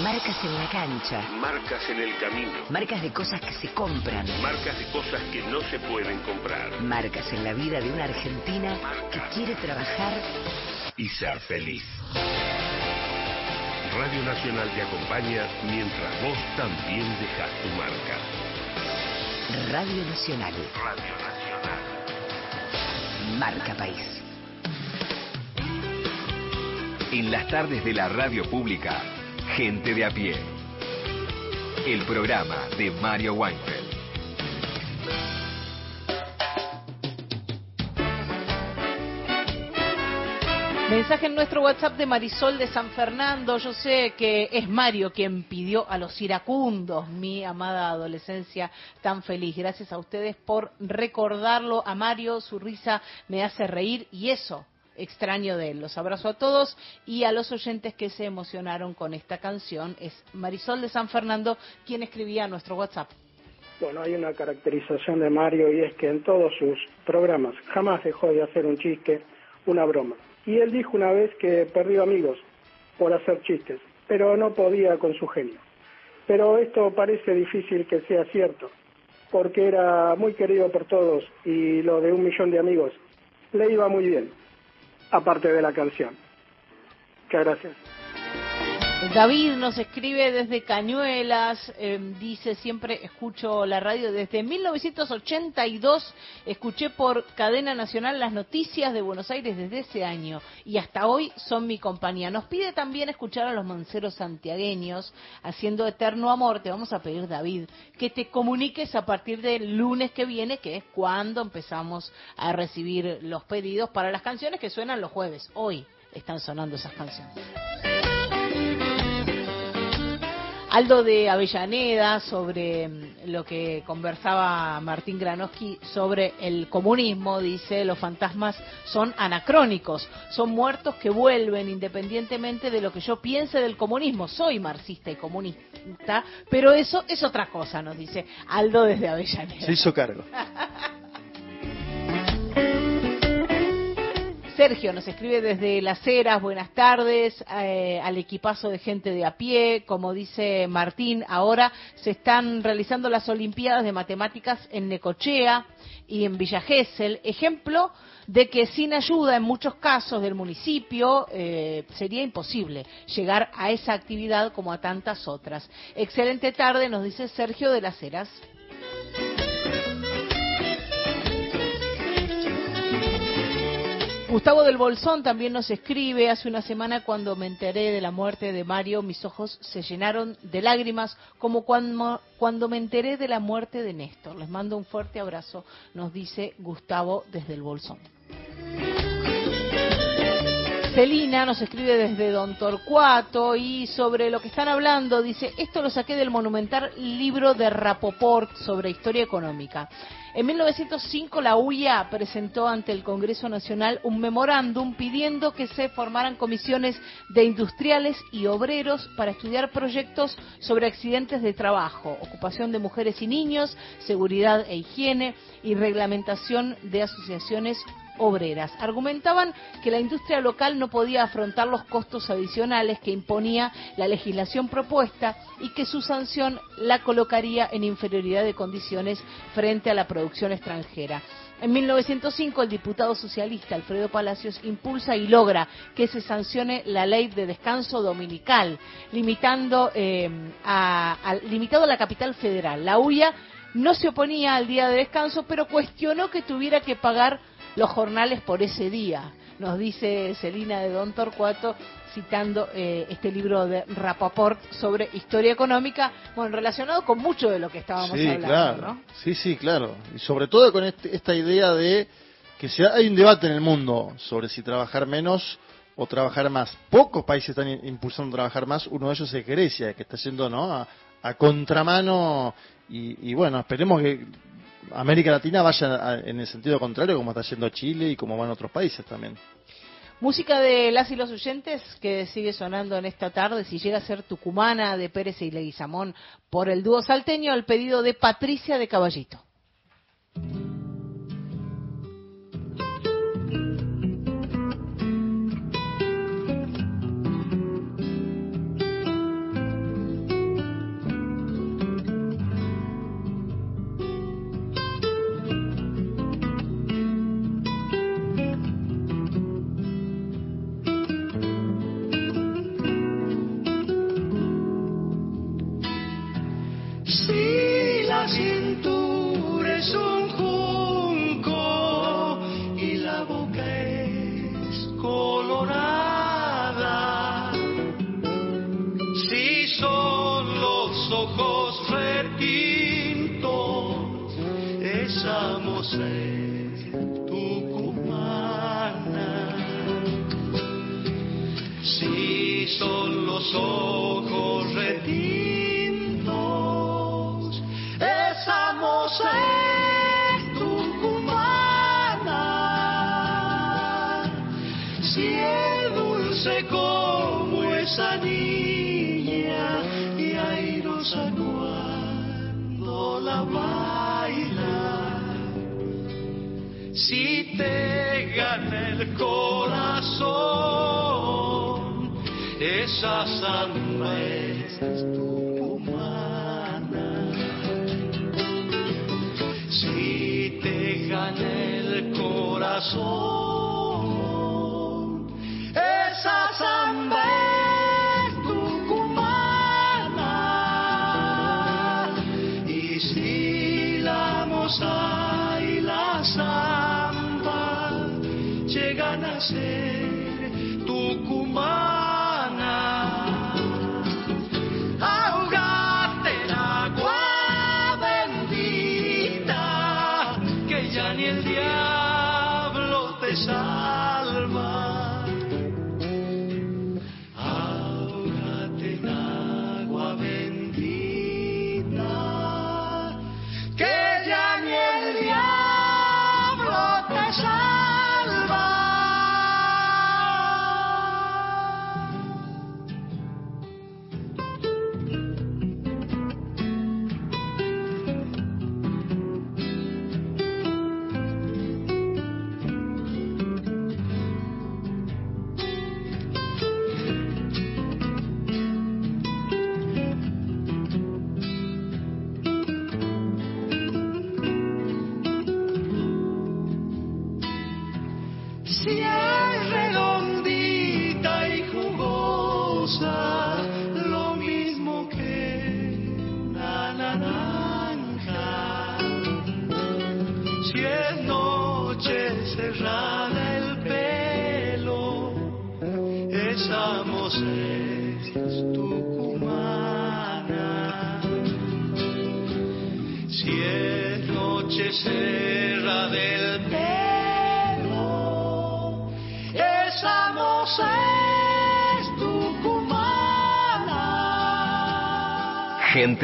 Marcas en la cancha. Marcas en el camino. Marcas de cosas que se compran. Marcas de cosas que no se pueden comprar. Marcas en la vida de una argentina que quiere trabajar y ser feliz. Radio Nacional te acompaña mientras vos también dejas tu marca. Radio Nacional. Radio Nacional. Marca País. En las tardes de la radio pública, Gente de a pie. El programa de Mario Weinfeld. Mensaje en nuestro WhatsApp de Marisol de San Fernando. Yo sé que es Mario quien pidió a los iracundos mi amada adolescencia tan feliz. Gracias a ustedes por recordarlo. A Mario su risa me hace reír y eso extraño de él. Los abrazo a todos y a los oyentes que se emocionaron con esta canción. Es Marisol de San Fernando quien escribía nuestro WhatsApp. Bueno, hay una caracterización de Mario y es que en todos sus programas jamás dejó de hacer un chiste, una broma. Y él dijo una vez que perdió amigos por hacer chistes, pero no podía con su genio. Pero esto parece difícil que sea cierto, porque era muy querido por todos y lo de un millón de amigos le iba muy bien, aparte de la canción. Muchas gracias. David nos escribe desde Cañuelas, eh, dice siempre escucho la radio desde 1982, escuché por cadena nacional las noticias de Buenos Aires desde ese año y hasta hoy son mi compañía. Nos pide también escuchar a los manceros santiagueños haciendo eterno amor. Te vamos a pedir David que te comuniques a partir del lunes que viene, que es cuando empezamos a recibir los pedidos para las canciones que suenan los jueves. Hoy están sonando esas canciones. Aldo de Avellaneda sobre mm, lo que conversaba Martín Granoski sobre el comunismo, dice, los fantasmas son anacrónicos, son muertos que vuelven independientemente de lo que yo piense del comunismo. Soy marxista y comunista, pero eso es otra cosa, nos dice Aldo desde Avellaneda. Se hizo cargo. Sergio nos escribe desde Las Heras, buenas tardes, eh, al equipazo de gente de a pie, como dice Martín, ahora se están realizando las Olimpiadas de Matemáticas en Necochea y en Villa Gesell, ejemplo de que sin ayuda en muchos casos del municipio eh, sería imposible llegar a esa actividad como a tantas otras. Excelente tarde, nos dice Sergio de Las Heras. Gustavo del Bolsón también nos escribe, hace una semana cuando me enteré de la muerte de Mario, mis ojos se llenaron de lágrimas, como cuando, cuando me enteré de la muerte de Néstor. Les mando un fuerte abrazo, nos dice Gustavo desde el Bolsón. Celina nos escribe desde Don Torcuato y sobre lo que están hablando dice, esto lo saqué del monumental libro de Rapoport sobre historia económica. En 1905 la UIA presentó ante el Congreso Nacional un memorándum pidiendo que se formaran comisiones de industriales y obreros para estudiar proyectos sobre accidentes de trabajo, ocupación de mujeres y niños, seguridad e higiene y reglamentación de asociaciones obreras. Argumentaban que la industria local no podía afrontar los costos adicionales que imponía la legislación propuesta y que su sanción la colocaría en inferioridad de condiciones frente a la producción extranjera. En 1905 el diputado socialista Alfredo Palacios impulsa y logra que se sancione la ley de descanso dominical, limitando eh, a, limitado a la capital federal. La UIA no se oponía al día de descanso, pero cuestionó que tuviera que pagar los jornales por ese día. Nos dice Celina de Don Torcuato citando eh, este libro de Rapaport sobre historia económica, bueno, relacionado con mucho de lo que estábamos sí, hablando, claro. ¿no? Sí, sí, claro. Y sobre todo con este, esta idea de que si hay un debate en el mundo sobre si trabajar menos o trabajar más. Pocos países están impulsando trabajar más. Uno de ellos es Grecia, que está yendo ¿no? a, a contramano. Y, y, bueno, esperemos que América Latina vaya en el sentido contrario, como está yendo Chile y como van otros países también. Música de las y los oyentes que sigue sonando en esta tarde, si llega a ser tucumana de Pérez y Leguizamón por el dúo salteño, al pedido de Patricia de Caballito.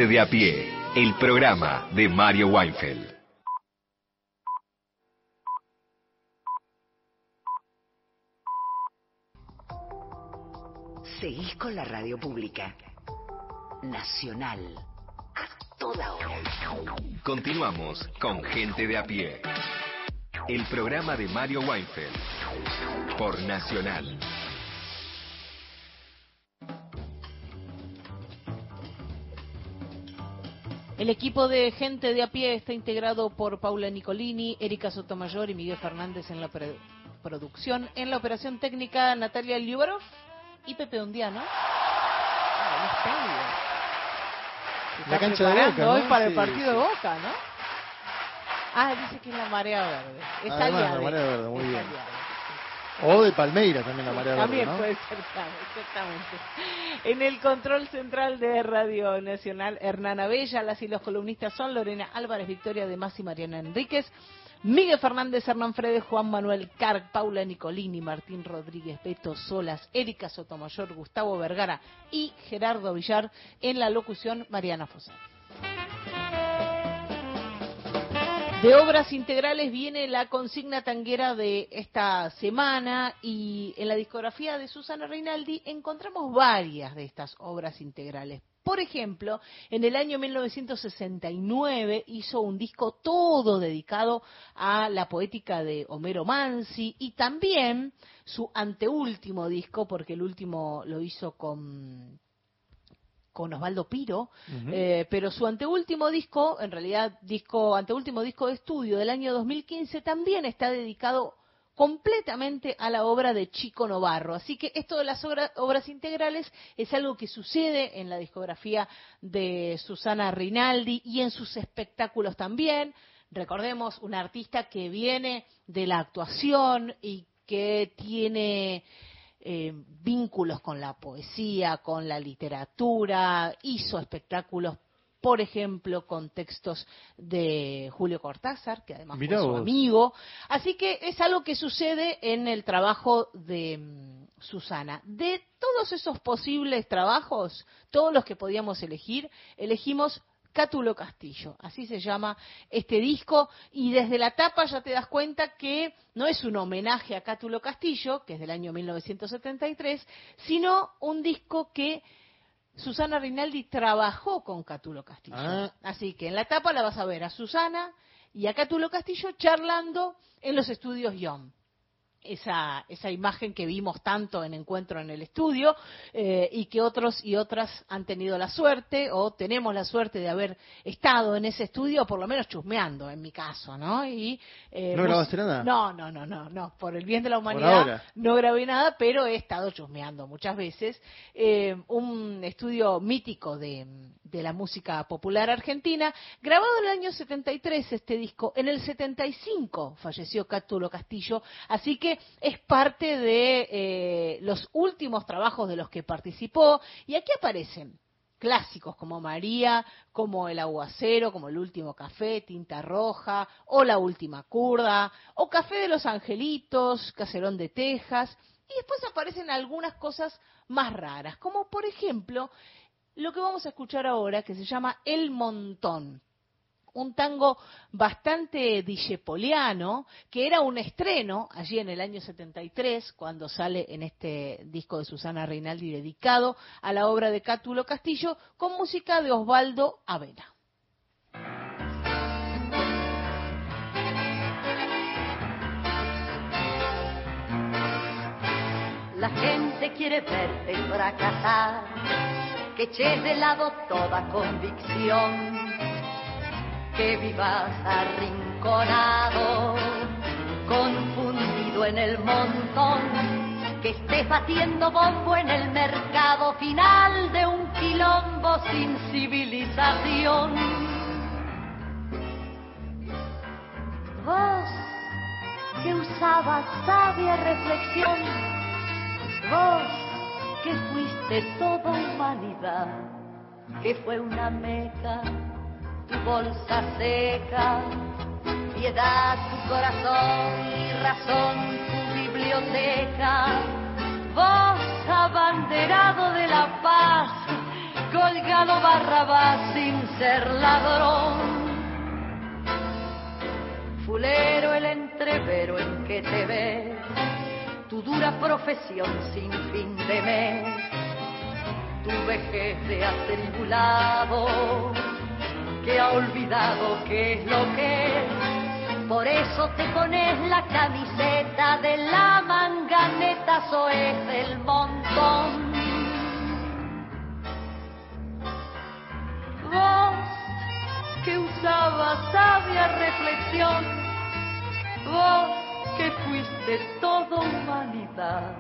Gente de a pie, el programa de Mario Weinfeld. Seguís con la radio pública. Nacional. A toda hora. Continuamos con Gente de a pie. El programa de Mario Weinfeld. Por Nacional. El equipo de gente de a pie está integrado por Paula Nicolini, Erika Sotomayor y Miguel Fernández en la pre- producción. En la operación técnica, Natalia Liubarov y Pepe Ondiano. Ah, La cancha de Boca, hoy ¿no? para el Sí, partido de. Boca, ¿no? Ah, dice que es la marea verde. Es Además, la marea verde, muy Es bien. aliade. O de Palmeira también la marea También verde, ¿no? puede ser, claro, exactamente. En el control central de Radio Nacional, Hernán Abella, las y los columnistas son Lorena Álvarez, Victoria de Más y Mariana Enríquez, Miguel Fernández, Hernán Fredes, Juan Manuel Carg, Paula Nicolini, Martín Rodríguez, Beto Solas, Erika Sotomayor, Gustavo Vergara y Gerardo Villar. En la locución, Mariana Fosa. De obras integrales viene la consigna tanguera de esta semana y en la discografía de Susana Reinaldi encontramos varias de estas obras integrales. Por ejemplo, en el año 1969 hizo un disco todo dedicado a la poética de Homero Mansi y también su anteúltimo disco, porque el último lo hizo con con Osvaldo Piro, eh, pero su anteúltimo disco, en realidad disco anteúltimo disco de estudio del año 2015 también está dedicado completamente a la obra de Chico Novarro. Así que esto de las obra- obras integrales es algo que sucede en la discografía de Susana Rinaldi y en sus espectáculos también. Recordemos, una artista que viene de la actuación y que tiene eh, vínculos con la poesía, con la literatura, hizo espectáculos, por ejemplo, con textos de Julio Cortázar, que además Mirá fue su vos. amigo. Así que es algo que sucede en el trabajo de mm, Susana. De todos esos posibles trabajos, todos los que podíamos elegir, elegimos Cátulo Castillo, así se llama este disco, y desde la tapa ya te das cuenta que no es un homenaje a Cátulo Castillo, que es del año 1973, sino un disco que Susana Rinaldi trabajó con Catulo Castillo. Ah. Así que en la etapa la vas a ver a Susana y a Catulo Castillo charlando en los estudios Young esa, esa imagen que vimos tanto en Encuentro en el Estudio eh, y que otros y otras han tenido la suerte o tenemos la suerte de haber estado en ese estudio, por lo menos chusmeando en mi caso, ¿no? Y, eh, ¿No grabaste nada? No, no, no, no, no, por el bien de la humanidad no grabé nada, pero he estado chusmeando muchas veces. Eh, un estudio mítico de, de la música popular argentina, grabado en el año 73 este disco, en el 75 falleció Cátulo Castillo, así que es parte de eh, los últimos trabajos de los que participó, y aquí aparecen clásicos como María, como El Aguacero, como El Último Café, Tinta Roja, o La Última Curda, o Café de los Angelitos, Caserón de Texas, y después aparecen algunas cosas más raras, como por ejemplo lo que vamos a escuchar ahora, que se llama El Montón un tango bastante discepoliano, que era un estreno allí en el año 73, cuando sale en este disco de Susana Reinaldi dedicado a la obra de Cátulo Castillo, con música de Osvaldo Avena. La gente quiere verte fracasar, que eches de lado toda convicción, que vivas arrinconado, confundido en el montón, que estés batiendo bombo en el mercado final de un quilombo sin civilización. Vos que usabas sabia reflexión, vos que fuiste toda humanidad, que fue una meca, bolsa seca, piedad, tu corazón y razón, tu biblioteca, vos abanderado de la paz, colgado barrabás sin ser ladrón. Fulero el entrevero en que te ves, tu dura profesión sin fin de mes, tu vejez de atribulado, que ha olvidado qué es lo que es. Por eso te pones la camiseta de la manganeta, soez del montón. Vos que usabas sabia reflexión, vos que fuiste toda humanidad,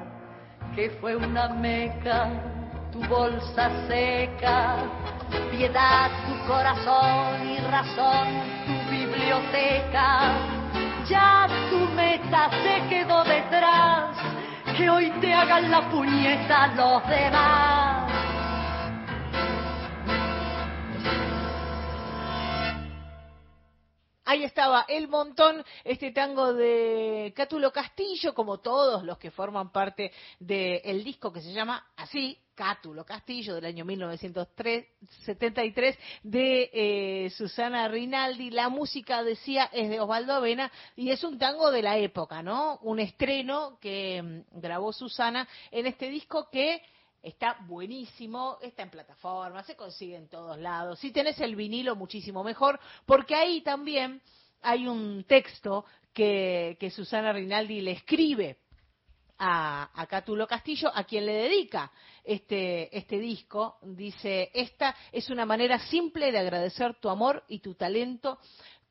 que fue una meca, tu bolsa seca, piedad, tu corazón y razón, tu biblioteca. Ya tu meta se quedó detrás, que hoy te hagan la puñeta los demás. Ahí estaba El Montón, este tango de Cátulo Castillo, como todos los que forman parte del disco que se llama así, Cátulo Castillo, del año 1973, de eh, Susana Rinaldi. La música, decía, es de Osvaldo Avena y es un tango de la época, ¿no? Un estreno que mm, grabó Susana en este disco que Está buenísimo, está en plataformas, se consigue en todos lados. Si tenés el vinilo, muchísimo mejor, porque ahí también hay un texto que, que Susana Rinaldi le escribe a, a Cátulo Castillo, a quien le dedica este, este disco. Dice, esta es una manera simple de agradecer tu amor y tu talento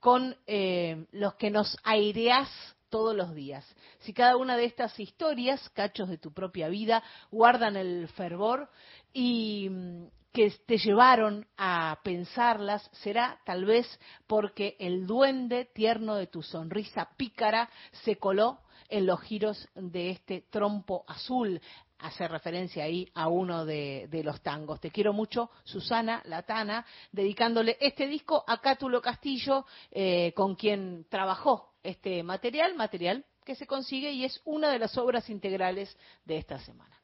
con eh, los que nos aireás todos los días. Si cada una de estas historias, cachos de tu propia vida, guardan el fervor y mm, que te llevaron a pensarlas, será tal vez porque el duende tierno de tu sonrisa pícara se coló en los giros de este trompo azul. Hace referencia ahí a uno de, los tangos. Te quiero mucho, Susana Latana, dedicándole este disco a Cátulo Castillo, eh, con quien trabajó este material, material que se consigue y es una de las obras integrales de esta semana.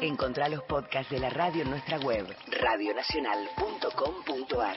Encontrá los podcasts de la radio en nuestra web, radionacional.com.ar.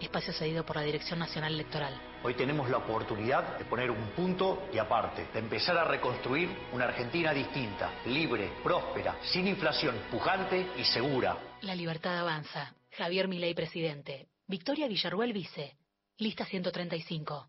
Espacio cedido por la Dirección Nacional Electoral. Hoy tenemos la oportunidad de poner un punto y aparte, de empezar a reconstruir una Argentina distinta, libre, próspera, sin inflación, pujante y segura. La libertad avanza. Javier Milei, presidente. Victoria Villarruel, vice. Lista 135.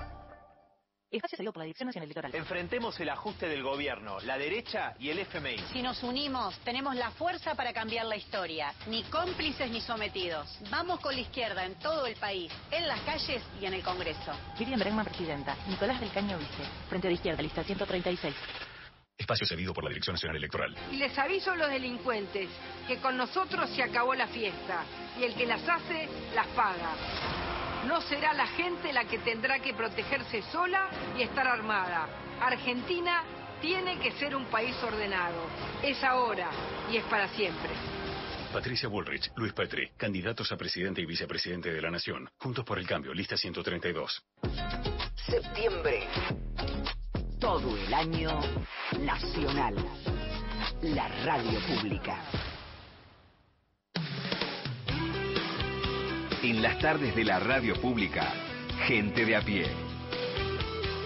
Espacio cedido por la Dirección Nacional Electoral. Enfrentemos el ajuste del gobierno, la derecha y el FMI. Si nos unimos, tenemos la fuerza para cambiar la historia. Ni cómplices ni sometidos. Vamos con la izquierda en todo el país, en las calles y en el Congreso. Miriam Bregman, presidenta. Nicolás del Caño, vice. Frente de izquierda, lista 136. Espacio cedido por la Dirección Nacional Electoral. Y les aviso a los delincuentes que con nosotros se acabó la fiesta y el que las hace, las paga. No será la gente la que tendrá que protegerse sola y estar armada. Argentina tiene que ser un país ordenado. Es ahora y es para siempre. Patricia Bullrich, Luis Petri, candidatos a presidente y vicepresidente de la Nación. Juntos por el cambio, lista 132. Septiembre. Todo el año nacional. La radio pública. En las tardes de la radio pública, Gente de a pie.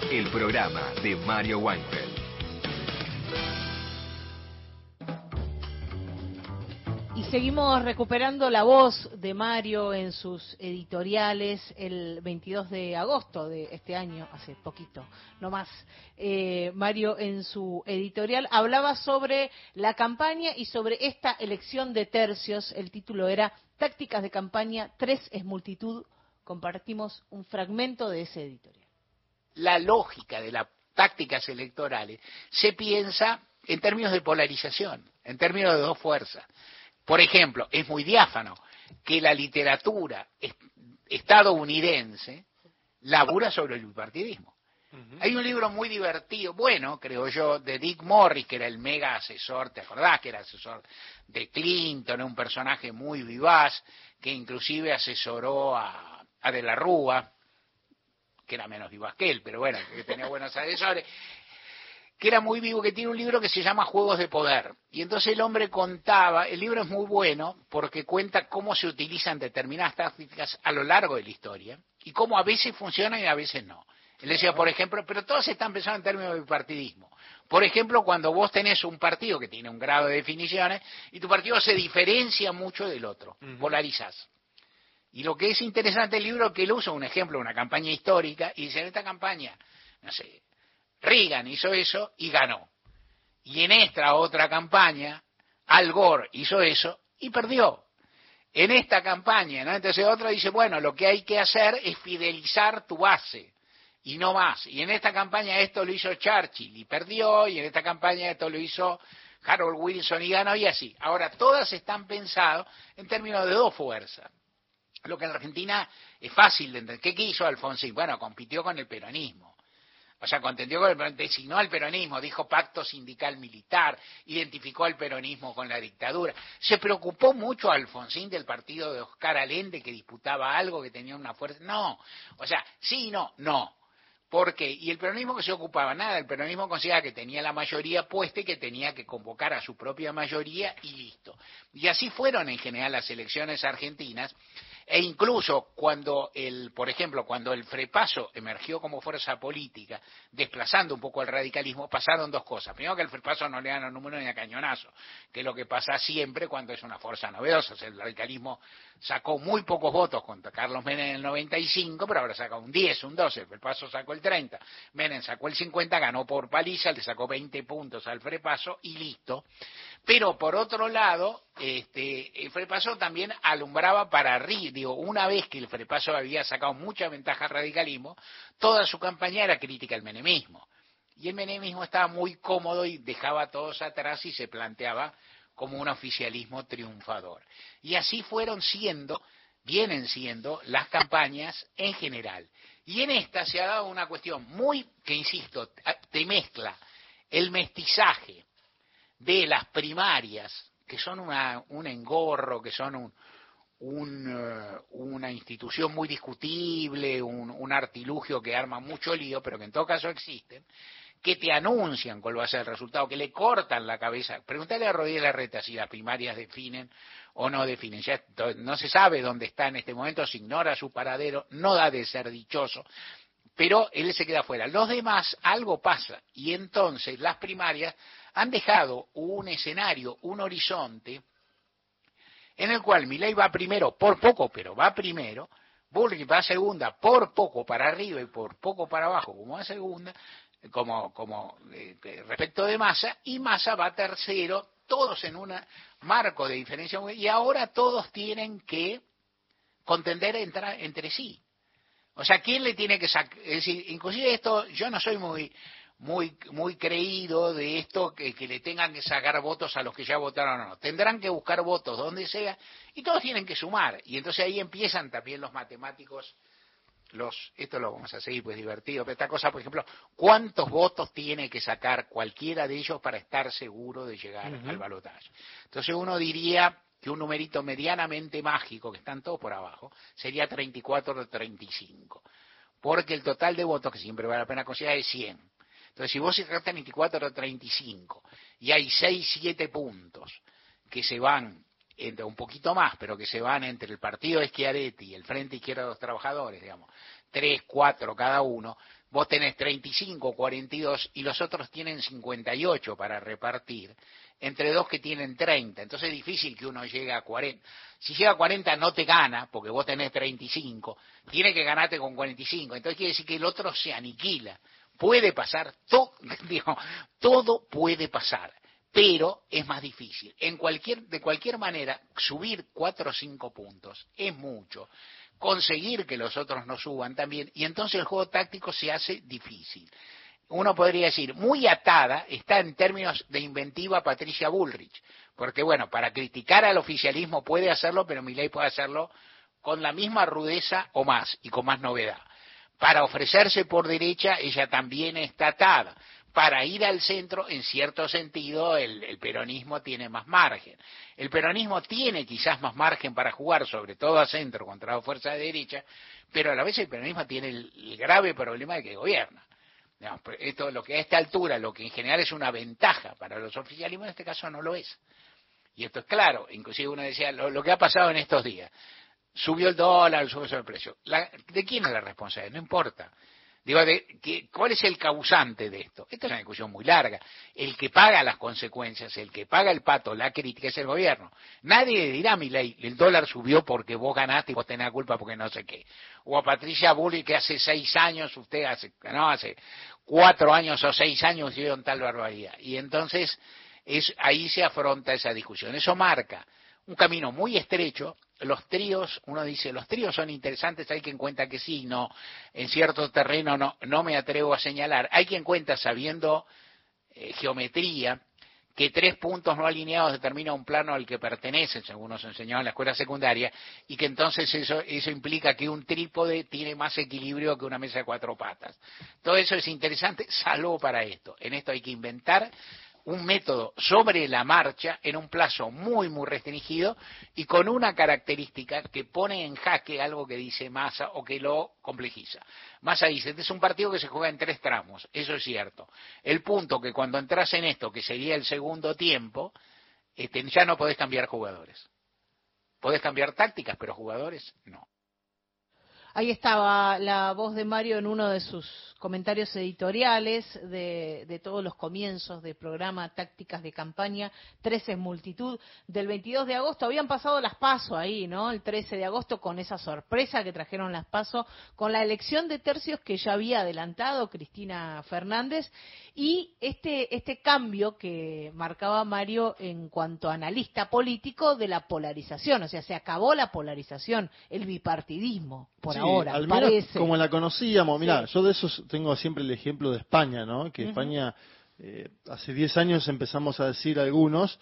El programa de Mario Weinfeld. Y seguimos recuperando la voz de Mario en sus editoriales el 22 de agosto de este año, hace poquito, no más. Eh, Mario en su editorial hablaba sobre la campaña y sobre esta elección de tercios. El título era Tácticas de campaña, tres es multitud. Compartimos un fragmento de ese editorial. La lógica de las tácticas electorales se piensa en términos de polarización, en términos de dos fuerzas. Por ejemplo, es muy diáfano que la literatura estadounidense labura sobre el bipartidismo. Hay un libro muy divertido, bueno, creo yo, de Dick Morris, que era el mega asesor, ¿te acordás? Que era asesor de Clinton, un personaje muy vivaz, que inclusive asesoró a, a De la Rúa, que era menos vivaz que él, pero bueno, que tenía buenos asesores, que era muy vivo, que tiene un libro que se llama Juegos de Poder. Y entonces el hombre contaba, el libro es muy bueno porque cuenta cómo se utilizan determinadas tácticas a lo largo de la historia y cómo a veces funcionan y a veces no. Él decía, por ejemplo, pero todos están pensando en términos de bipartidismo. Por ejemplo, cuando vos tenés un partido que tiene un grado de definiciones y tu partido se diferencia mucho del otro, polarizás. Y lo que es interesante el libro es que él usa un ejemplo, una campaña histórica, y dice, en esta campaña, no sé, Reagan hizo eso y ganó. Y en esta otra campaña, Al Gore hizo eso y perdió. En esta campaña, ¿no? entonces otra dice, bueno, lo que hay que hacer es fidelizar tu base y no más. Y en esta campaña esto lo hizo Churchill y perdió, y en esta campaña esto lo hizo Harold Wilson y ganó, y así. Ahora, todas están pensadas en términos de dos fuerzas. Lo que en Argentina es fácil de entender. ¿Qué quiso Alfonsín? Bueno, compitió con el peronismo. O sea, contendió con el designó al peronismo, dijo pacto sindical militar, identificó al peronismo con la dictadura. Se preocupó mucho Alfonsín del partido de Oscar Allende que disputaba algo, que tenía una fuerza. No. O sea, sí, no, no. ¿Por qué? Y el peronismo que se ocupaba, nada, el peronismo consideraba que tenía la mayoría puesta y que tenía que convocar a su propia mayoría y listo. Y así fueron en general las elecciones argentinas, e incluso cuando el, por ejemplo, cuando el Frepaso emergió como fuerza política, desplazando un poco el radicalismo, pasaron dos cosas. Primero que el Frepaso no le dan los números ni a cañonazo, que es lo que pasa siempre cuando es una fuerza novedosa. O sea, el radicalismo sacó muy pocos votos contra Carlos Menem en el 95, pero ahora saca un 10, un 12, el Frepaso sacó el 30, Menem sacó el 50, ganó por paliza, le sacó 20 puntos al Frepaso y listo. Pero por otro lado, este, el Frepaso también alumbraba para arriba. Digo, una vez que el Frepaso había sacado mucha ventaja al radicalismo, toda su campaña era crítica al menemismo. Y el menemismo estaba muy cómodo y dejaba a todos atrás y se planteaba como un oficialismo triunfador. Y así fueron siendo, vienen siendo las campañas en general. Y en esta se ha dado una cuestión muy, que insisto, te mezcla el mestizaje de las primarias, que son una, un engorro, que son un, un, una institución muy discutible, un, un, artilugio que arma mucho lío, pero que en todo caso existen, que te anuncian cuál va a ser el resultado, que le cortan la cabeza. Pregúntale a Rodríguez Larreta si las primarias definen o no definen. Ya no se sabe dónde está en este momento, se ignora su paradero, no da de ser dichoso, pero él se queda fuera. Los demás, algo pasa, y entonces las primarias han dejado un escenario, un horizonte, en el cual Milei va primero, por poco, pero va primero, Bullrich va segunda, por poco para arriba y por poco para abajo, como va segunda, como, como eh, respecto de Massa, y Massa va tercero, todos en un marco de diferencia, y ahora todos tienen que contender entre, entre sí. O sea, ¿quién le tiene que sacar? Es decir, inclusive esto, yo no soy muy muy muy creído de esto que, que, le tengan que sacar votos a los que ya votaron o no. Tendrán que buscar votos donde sea y todos tienen que sumar. Y entonces ahí empiezan también los matemáticos los, esto lo vamos a seguir, pues divertido, pero esta cosa, por ejemplo, ¿cuántos votos tiene que sacar cualquiera de ellos para estar seguro de llegar uh -huh. al balotaje? Entonces uno diría que un numerito medianamente mágico, que están todos por abajo, sería 34 o 35, porque el total de votos, que siempre vale la pena considerar, es 100. Entonces, si vos sacaste 24 o 35 y hay 6, 7 puntos que se van entre un poquito más, pero que se van entre el partido de Schiaretti y el Frente Izquierda de los Trabajadores, digamos, 3, 4 cada uno, vos tenés 35, 42 y los otros tienen 58 para repartir, entre dos que tienen 30. Entonces es difícil que uno llegue a 40. Si llega a 40 no te gana, porque vos tenés 35, tiene que ganarte con 45. Entonces quiere decir que el otro se aniquila. Puede pasar, to, digo, todo puede pasar pero es más difícil. En cualquier, de cualquier manera, subir cuatro o cinco puntos es mucho. Conseguir que los otros no suban también, y entonces el juego táctico se hace difícil. Uno podría decir, muy atada está en términos de inventiva Patricia Bullrich, porque bueno, para criticar al oficialismo puede hacerlo, pero Milei puede hacerlo con la misma rudeza o más, y con más novedad. Para ofrecerse por derecha, ella también está atada para ir al centro, en cierto sentido, el, el, peronismo tiene más margen. El peronismo tiene quizás más margen para jugar, sobre todo a centro contra la fuerza de derecha, pero a la vez el peronismo tiene el, grave problema de que gobierna. Digamos, esto, lo que a esta altura, lo que en general es una ventaja para los oficialismos, en este caso no lo es. Y esto es claro, inclusive uno decía, lo que ha pasado en estos días, subió el dólar, subió el precio. La, ¿De quién es la responsabilidad? No importa. Digo, de, que, ¿cuál es el causante de esto? Esta es una discusión muy larga. El que paga las consecuencias, el que paga el pato, la crítica es el gobierno. Nadie dirá, mi ley, el dólar subió porque vos ganaste y vos tenés la culpa porque no sé qué. O a Patricia Bulli que hace seis años, usted hace, no, hace cuatro años o seis años hicieron tal barbaridad. Y entonces es, ahí se afronta esa discusión. Eso marca un camino muy estrecho los tríos, uno dice, los tríos son interesantes, hay quien cuenta que sí, no, en cierto terreno no, no me atrevo a señalar. Hay quien cuenta, sabiendo eh, geometría, que tres puntos no alineados determina un plano al que pertenecen, según nos enseñó en la escuela secundaria, y que entonces eso, eso implica que un trípode tiene más equilibrio que una mesa de cuatro patas. Todo eso es interesante, salvo para esto. En esto hay que inventar un método sobre la marcha en un plazo muy, muy restringido y con una característica que pone en jaque algo que dice Massa o que lo complejiza. Massa dice, este es un partido que se juega en tres tramos, eso es cierto. El punto que cuando entras en esto, que sería el segundo tiempo, este, ya no podés cambiar jugadores. Podés cambiar tácticas, pero jugadores no. Ahí estaba la voz de Mario en uno de sus comentarios editoriales de, de todos los comienzos de programa, tácticas de campaña, 13 en multitud, del 22 de agosto. Habían pasado las PASO ahí, ¿no? El 13 de agosto con esa sorpresa que trajeron las PASO, con la elección de tercios que ya había adelantado Cristina Fernández y este, este cambio que marcaba Mario en cuanto a analista político de la polarización. O sea, se acabó la polarización, el bipartidismo, por Sí, ahora, al menos parece. como la conocíamos. Mira, Sí. yo de eso tengo siempre el ejemplo de España, ¿no? Que. España, eh, hace 10 años empezamos a decir algunos,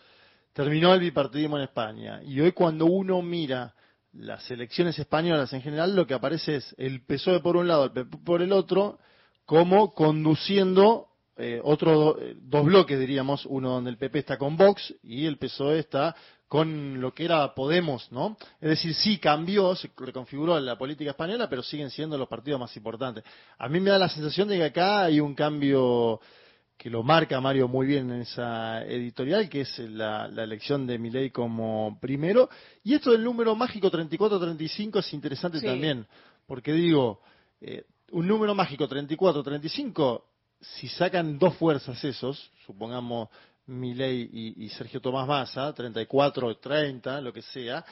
terminó el bipartidismo en España. Y hoy cuando uno mira las elecciones españolas en general, lo que aparece es el PSOE por un lado, el PP por el otro, como conduciendo eh, otros eh, dos bloques, diríamos, uno donde el PP está con Vox y el PSOE está con lo que era Podemos, ¿no? Es decir, sí cambió, se reconfiguró la política española, pero siguen siendo los partidos más importantes. A mí me da la sensación de que acá hay un cambio que lo marca Mario muy bien en esa editorial, que es la, la elección de Milei como primero. Y esto del número mágico 34-35 es interesante Sí. también, porque digo, eh, un número mágico 34-35, si sacan dos fuerzas esos, supongamos Milei y, y Sergio Tomás Massa, 34-30, lo que sea,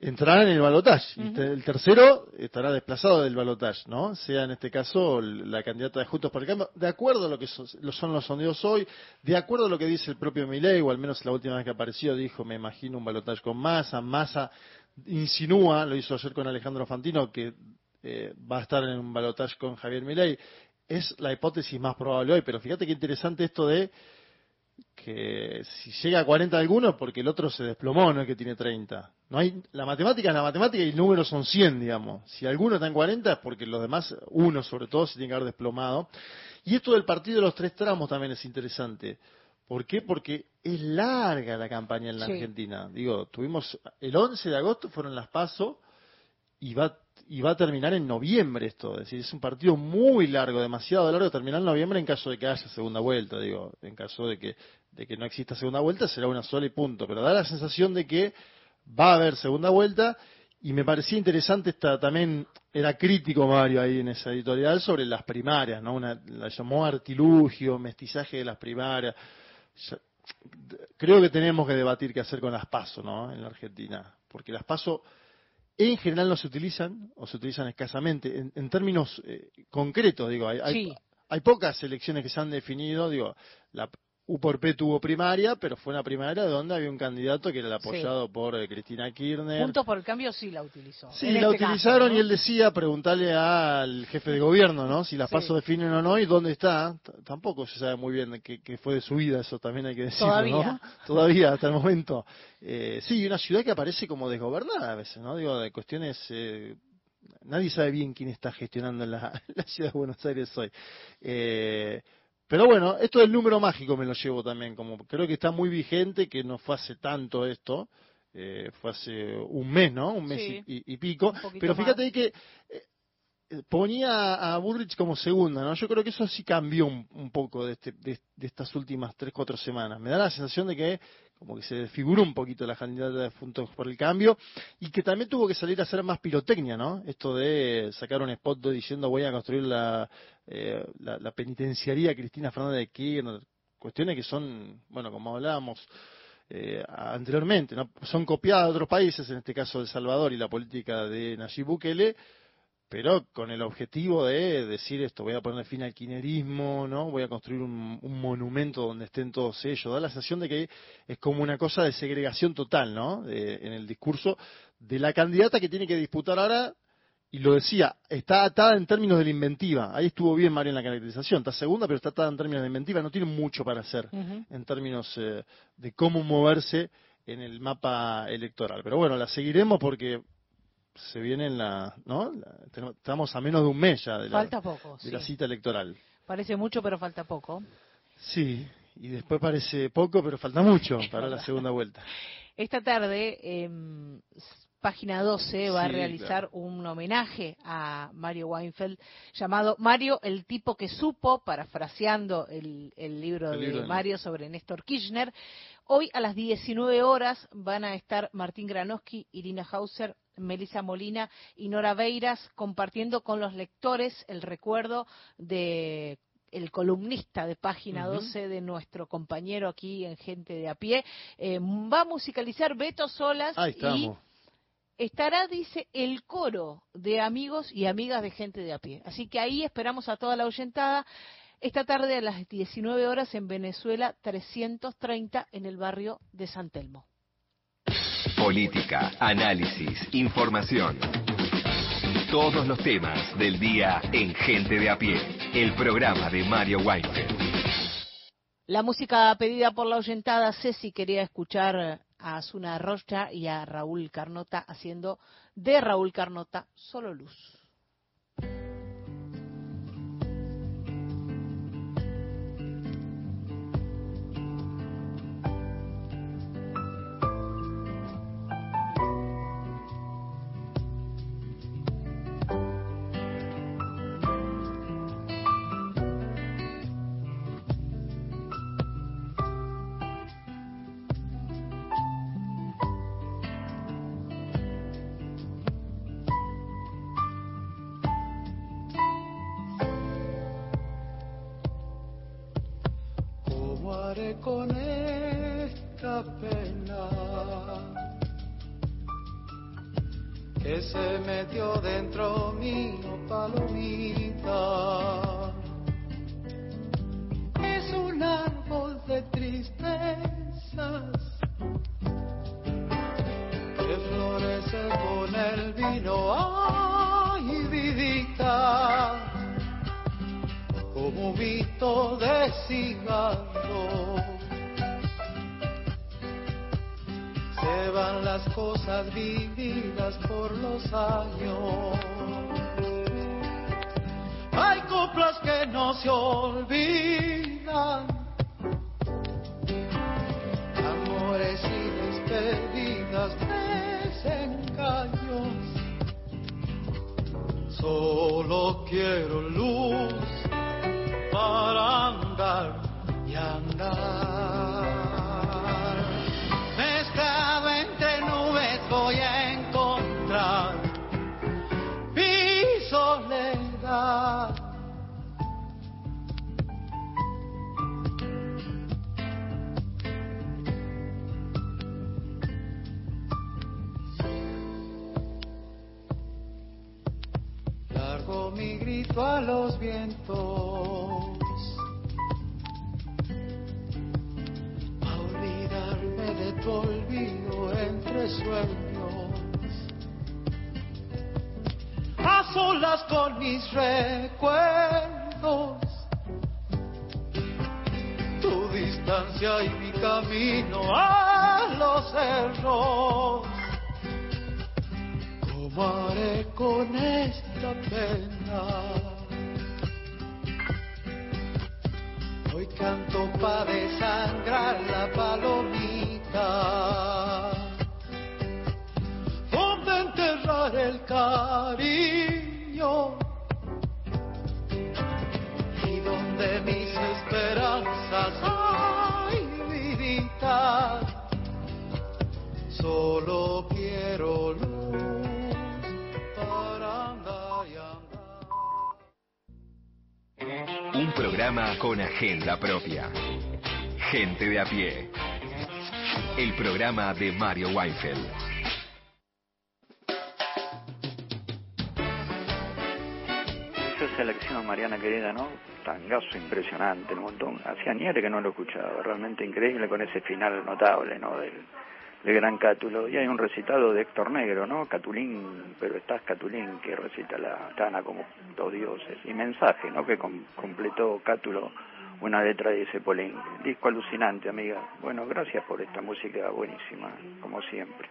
entrarán en el balotaje. Y te- el tercero estará desplazado del balotaje, ¿no? Sea en este caso la candidata de Juntos por el Cambio, de acuerdo a lo que so- lo son los sondeos hoy, de acuerdo a lo que dice el propio Milei, o al menos la última vez que apareció dijo, me imagino un balotaje con Massa, Massa insinúa, lo hizo ayer con Alejandro Fantino, que eh, va a estar en un balotaje con Javier Milei. Es la hipótesis más probable hoy, pero fíjate qué interesante esto de que si llega a 40 alguno porque el otro se desplomó, no es que tiene 30. No hay, la matemática es la matemática y el número son 100, digamos. Si alguno está en 40 es porque los demás, uno sobre todo, se tiene que haber desplomado. Y esto del partido de los tres tramos también es interesante. ¿Por qué? Porque es larga la campaña en la Sí. Argentina. Digo, tuvimos el 11 de agosto fueron las PASO y va y va a terminar en noviembre esto, es decir, es un partido muy largo, demasiado largo, terminar en noviembre en caso de que haya segunda vuelta, digo, en caso de que de que no exista segunda vuelta será una sola y punto, pero da la sensación de que va a haber segunda vuelta y me parecía interesante esta también era crítico Mario ahí en esa editorial sobre las primarias, ¿no? Una, la llamó artilugio, mestizaje de las primarias. Creo que tenemos que debatir qué hacer con las PASO, ¿no? En la Argentina, porque las PASO en general no se utilizan o se utilizan escasamente. En, en términos eh, concretos, digo, hay, hay, hay pocas elecciones que se han definido, digo, la U por P tuvo primaria, pero fue una primaria donde había un candidato que era el apoyado por eh, Cristina Kirchner. Juntos por el cambio sí la utilizó. Sí, En la este caso, utilizaron ¿no? y él decía, preguntarle al jefe de gobierno, ¿no? Si las Sí. pasos definen o no y dónde está. T- Tampoco se sabe muy bien qué, qué fue de su vida, eso también hay que decirlo, Todavía. ¿no? Todavía, hasta el momento. Eh, sí, una ciudad que aparece como desgobernada a veces, ¿no? Digo, de cuestiones... eh, nadie sabe bien quién está gestionando la, la ciudad de Buenos Aires hoy. Eh, pero bueno, esto del número mágico me lo llevo también, como creo que está muy vigente, que no fue hace tanto esto, eh, fue hace un mes, ¿no? Un mes Sí. y, y- pico. Pero fíjate más. que eh, eh, ponía a Burrich como segunda, ¿no? Yo creo que eso sí cambió un, un poco de, este- de, de estas últimas tres, cuatro semanas. Me da la sensación de que como que se desfiguró un poquito la candidata de Juntos por el Cambio y que también tuvo que salir a hacer más pirotecnia, ¿no? Esto de sacar un spot diciendo voy a construir la, eh, la, la penitenciaría Cristina Fernández de Kirchner, cuestiones que son, bueno, como hablábamos eh, anteriormente, ¿no? son copiadas de otros países, en este caso El Salvador y la política de Nayib Bukele, pero con el objetivo de decir esto, voy a poner fin al quinerismo, ¿no? Voy a construir un, un monumento donde estén todos ellos. Da la sensación de que es como una cosa de segregación total, ¿no? De- en el discurso de la candidata que tiene que disputar ahora, y lo decía, está atada en términos de la inventiva. Ahí estuvo bien Mario en la caracterización, está segunda, pero está atada en términos de inventiva, no tiene mucho para hacer en términos eh, de cómo moverse en el mapa electoral. Pero bueno, la seguiremos porque se viene en la, ¿no? Estamos a menos de un mes ya de la, Falta poco, de la sí. cita electoral. Parece mucho, pero falta poco. Sí, y después parece poco, pero falta mucho para la segunda vuelta. Esta tarde, s- página 12 va a realizar un homenaje a Mario Weinfeld llamado Mario, el tipo que supo, parafraseando el, el libro El de libro de- Mario sobre Néstor Kirchner. Hoy a las 19 horas van a estar Martín Granowski, Irina Hauser, Melissa Molina y Nora Beiras, compartiendo con los lectores el recuerdo de el columnista de página 12 de nuestro compañero aquí en Gente de a pie. Eh, va a musicalizar Beto Solas Ahí y estará, dice, el coro de amigos y amigas de Gente de a pie. Así que ahí esperamos a toda la oyentada. Esta tarde a las 19 horas en Venezuela 330 en el barrio de San Telmo. Política, análisis, información. Todos los temas del día en Gente de a pie, el programa de Mario Weinfeld. La música pedida por la oyentada Ceci quería escuchar a Azuna Rocha y a Raúl Carnota haciendo de Raúl Carnota solo luz. Programa de Mario Weinfeld. Esa selección Mariana querida, ¿no? Tangazo impresionante, un montón. Hacía nieve que no lo escuchaba, realmente increíble con ese final notable, ¿no? Del, gran Cátulo. Y hay un recitado de Héctor Negro, ¿no? Catulín, pero estás Catulín, que recita la Tana como dos dioses. Y mensaje, ¿no? Que com- completó Cátulo una letra de ese. Disco alucinante, amiga. Bueno, gracias por esta música buenísima, como siempre.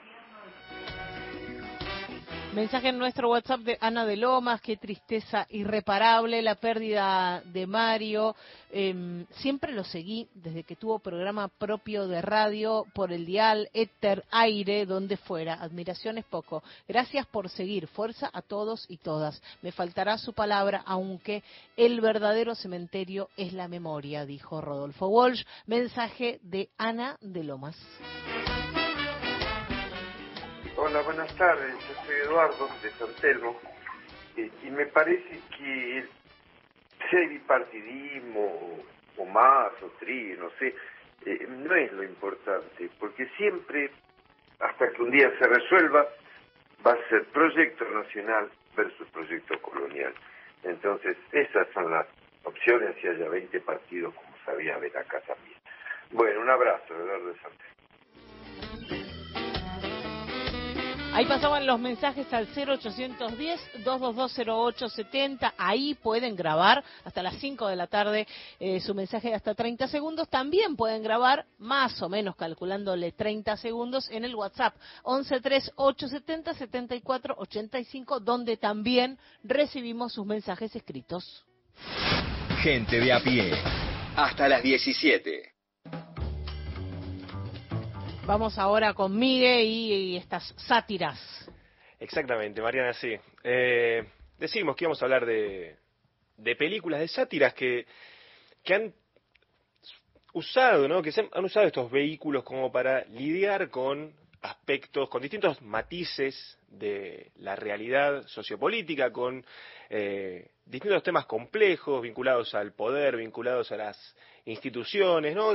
Mensaje en nuestro WhatsApp de Ana de Lomas, qué tristeza irreparable la pérdida de Mario. Em, siempre lo seguí desde que tuvo programa propio de radio por el dial, éter, aire, donde fuera. Admiración es poco. Gracias por seguir. Fuerza a todos y todas. Me faltará su palabra, aunque el verdadero cementerio es la memoria, dijo Rodolfo Walsh. Mensaje de Ana de Lomas. Hola, buenas tardes. Yo soy Eduardo de San Telmo. Y me parece que hay bipartidismo o más o tri, no sé, eh, no es lo importante, porque siempre, hasta que un día se resuelva, va a ser proyecto nacional versus proyecto colonial. Entonces, esas son las opciones si haya 20 partidos, como sabía ver acá también. Bueno, un abrazo, Eduardo de San Ahí pasaban los mensajes al 0810-2220870. Ahí pueden grabar hasta las 5 de la tarde eh, su mensaje de hasta 30 segundos. También pueden grabar más o menos calculándole 30 segundos en el WhatsApp 1138707485 donde también recibimos sus mensajes escritos. Gente de a pie. Hasta las 17. Vamos ahora con Miguel y, estas sátiras. Exactamente, Mariana, sí. Eh, decimos que íbamos a hablar de, de películas, de sátiras que, que han usado, ¿no? Que se han, usado estos vehículos como para lidiar con aspectos, con distintos matices de la realidad sociopolítica, con eh, distintos temas complejos vinculados al poder, vinculados a las instituciones, ¿no?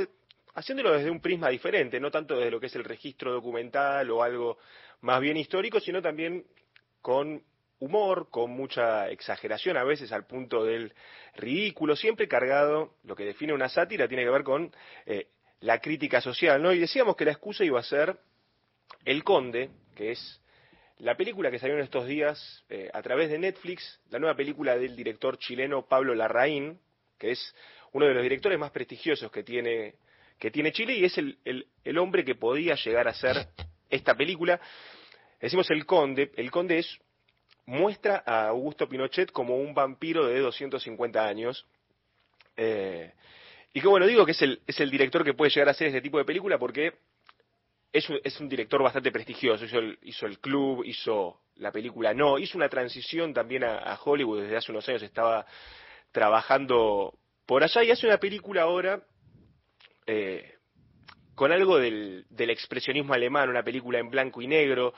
Haciéndolo desde un prisma diferente, no tanto desde lo que es el registro documental o algo más bien histórico, sino también con humor, con mucha exageración a veces al punto del ridículo, siempre cargado, lo que define una sátira tiene que ver con eh, la crítica social, ¿no? Y decíamos que la excusa iba a ser El Conde, que es la película que salió en estos días eh, a través de Netflix, la nueva película del director chileno Pablo Larraín, que es uno de los directores más prestigiosos que tiene que tiene Chile y es el, el, hombre que podía llegar a ser esta película. Decimos el conde, el conde es muestra a Augusto Pinochet como un vampiro de 250 años. Eh, y que bueno, digo que es el, es el director que puede llegar a hacer este tipo de película porque es un, es un director bastante prestigioso. Hizo el, club, hizo la película No, hizo una transición también a, a Hollywood desde hace unos años, estaba trabajando por allá y hace una película ahora eh, con algo del, expresionismo alemán, una película en blanco y negro,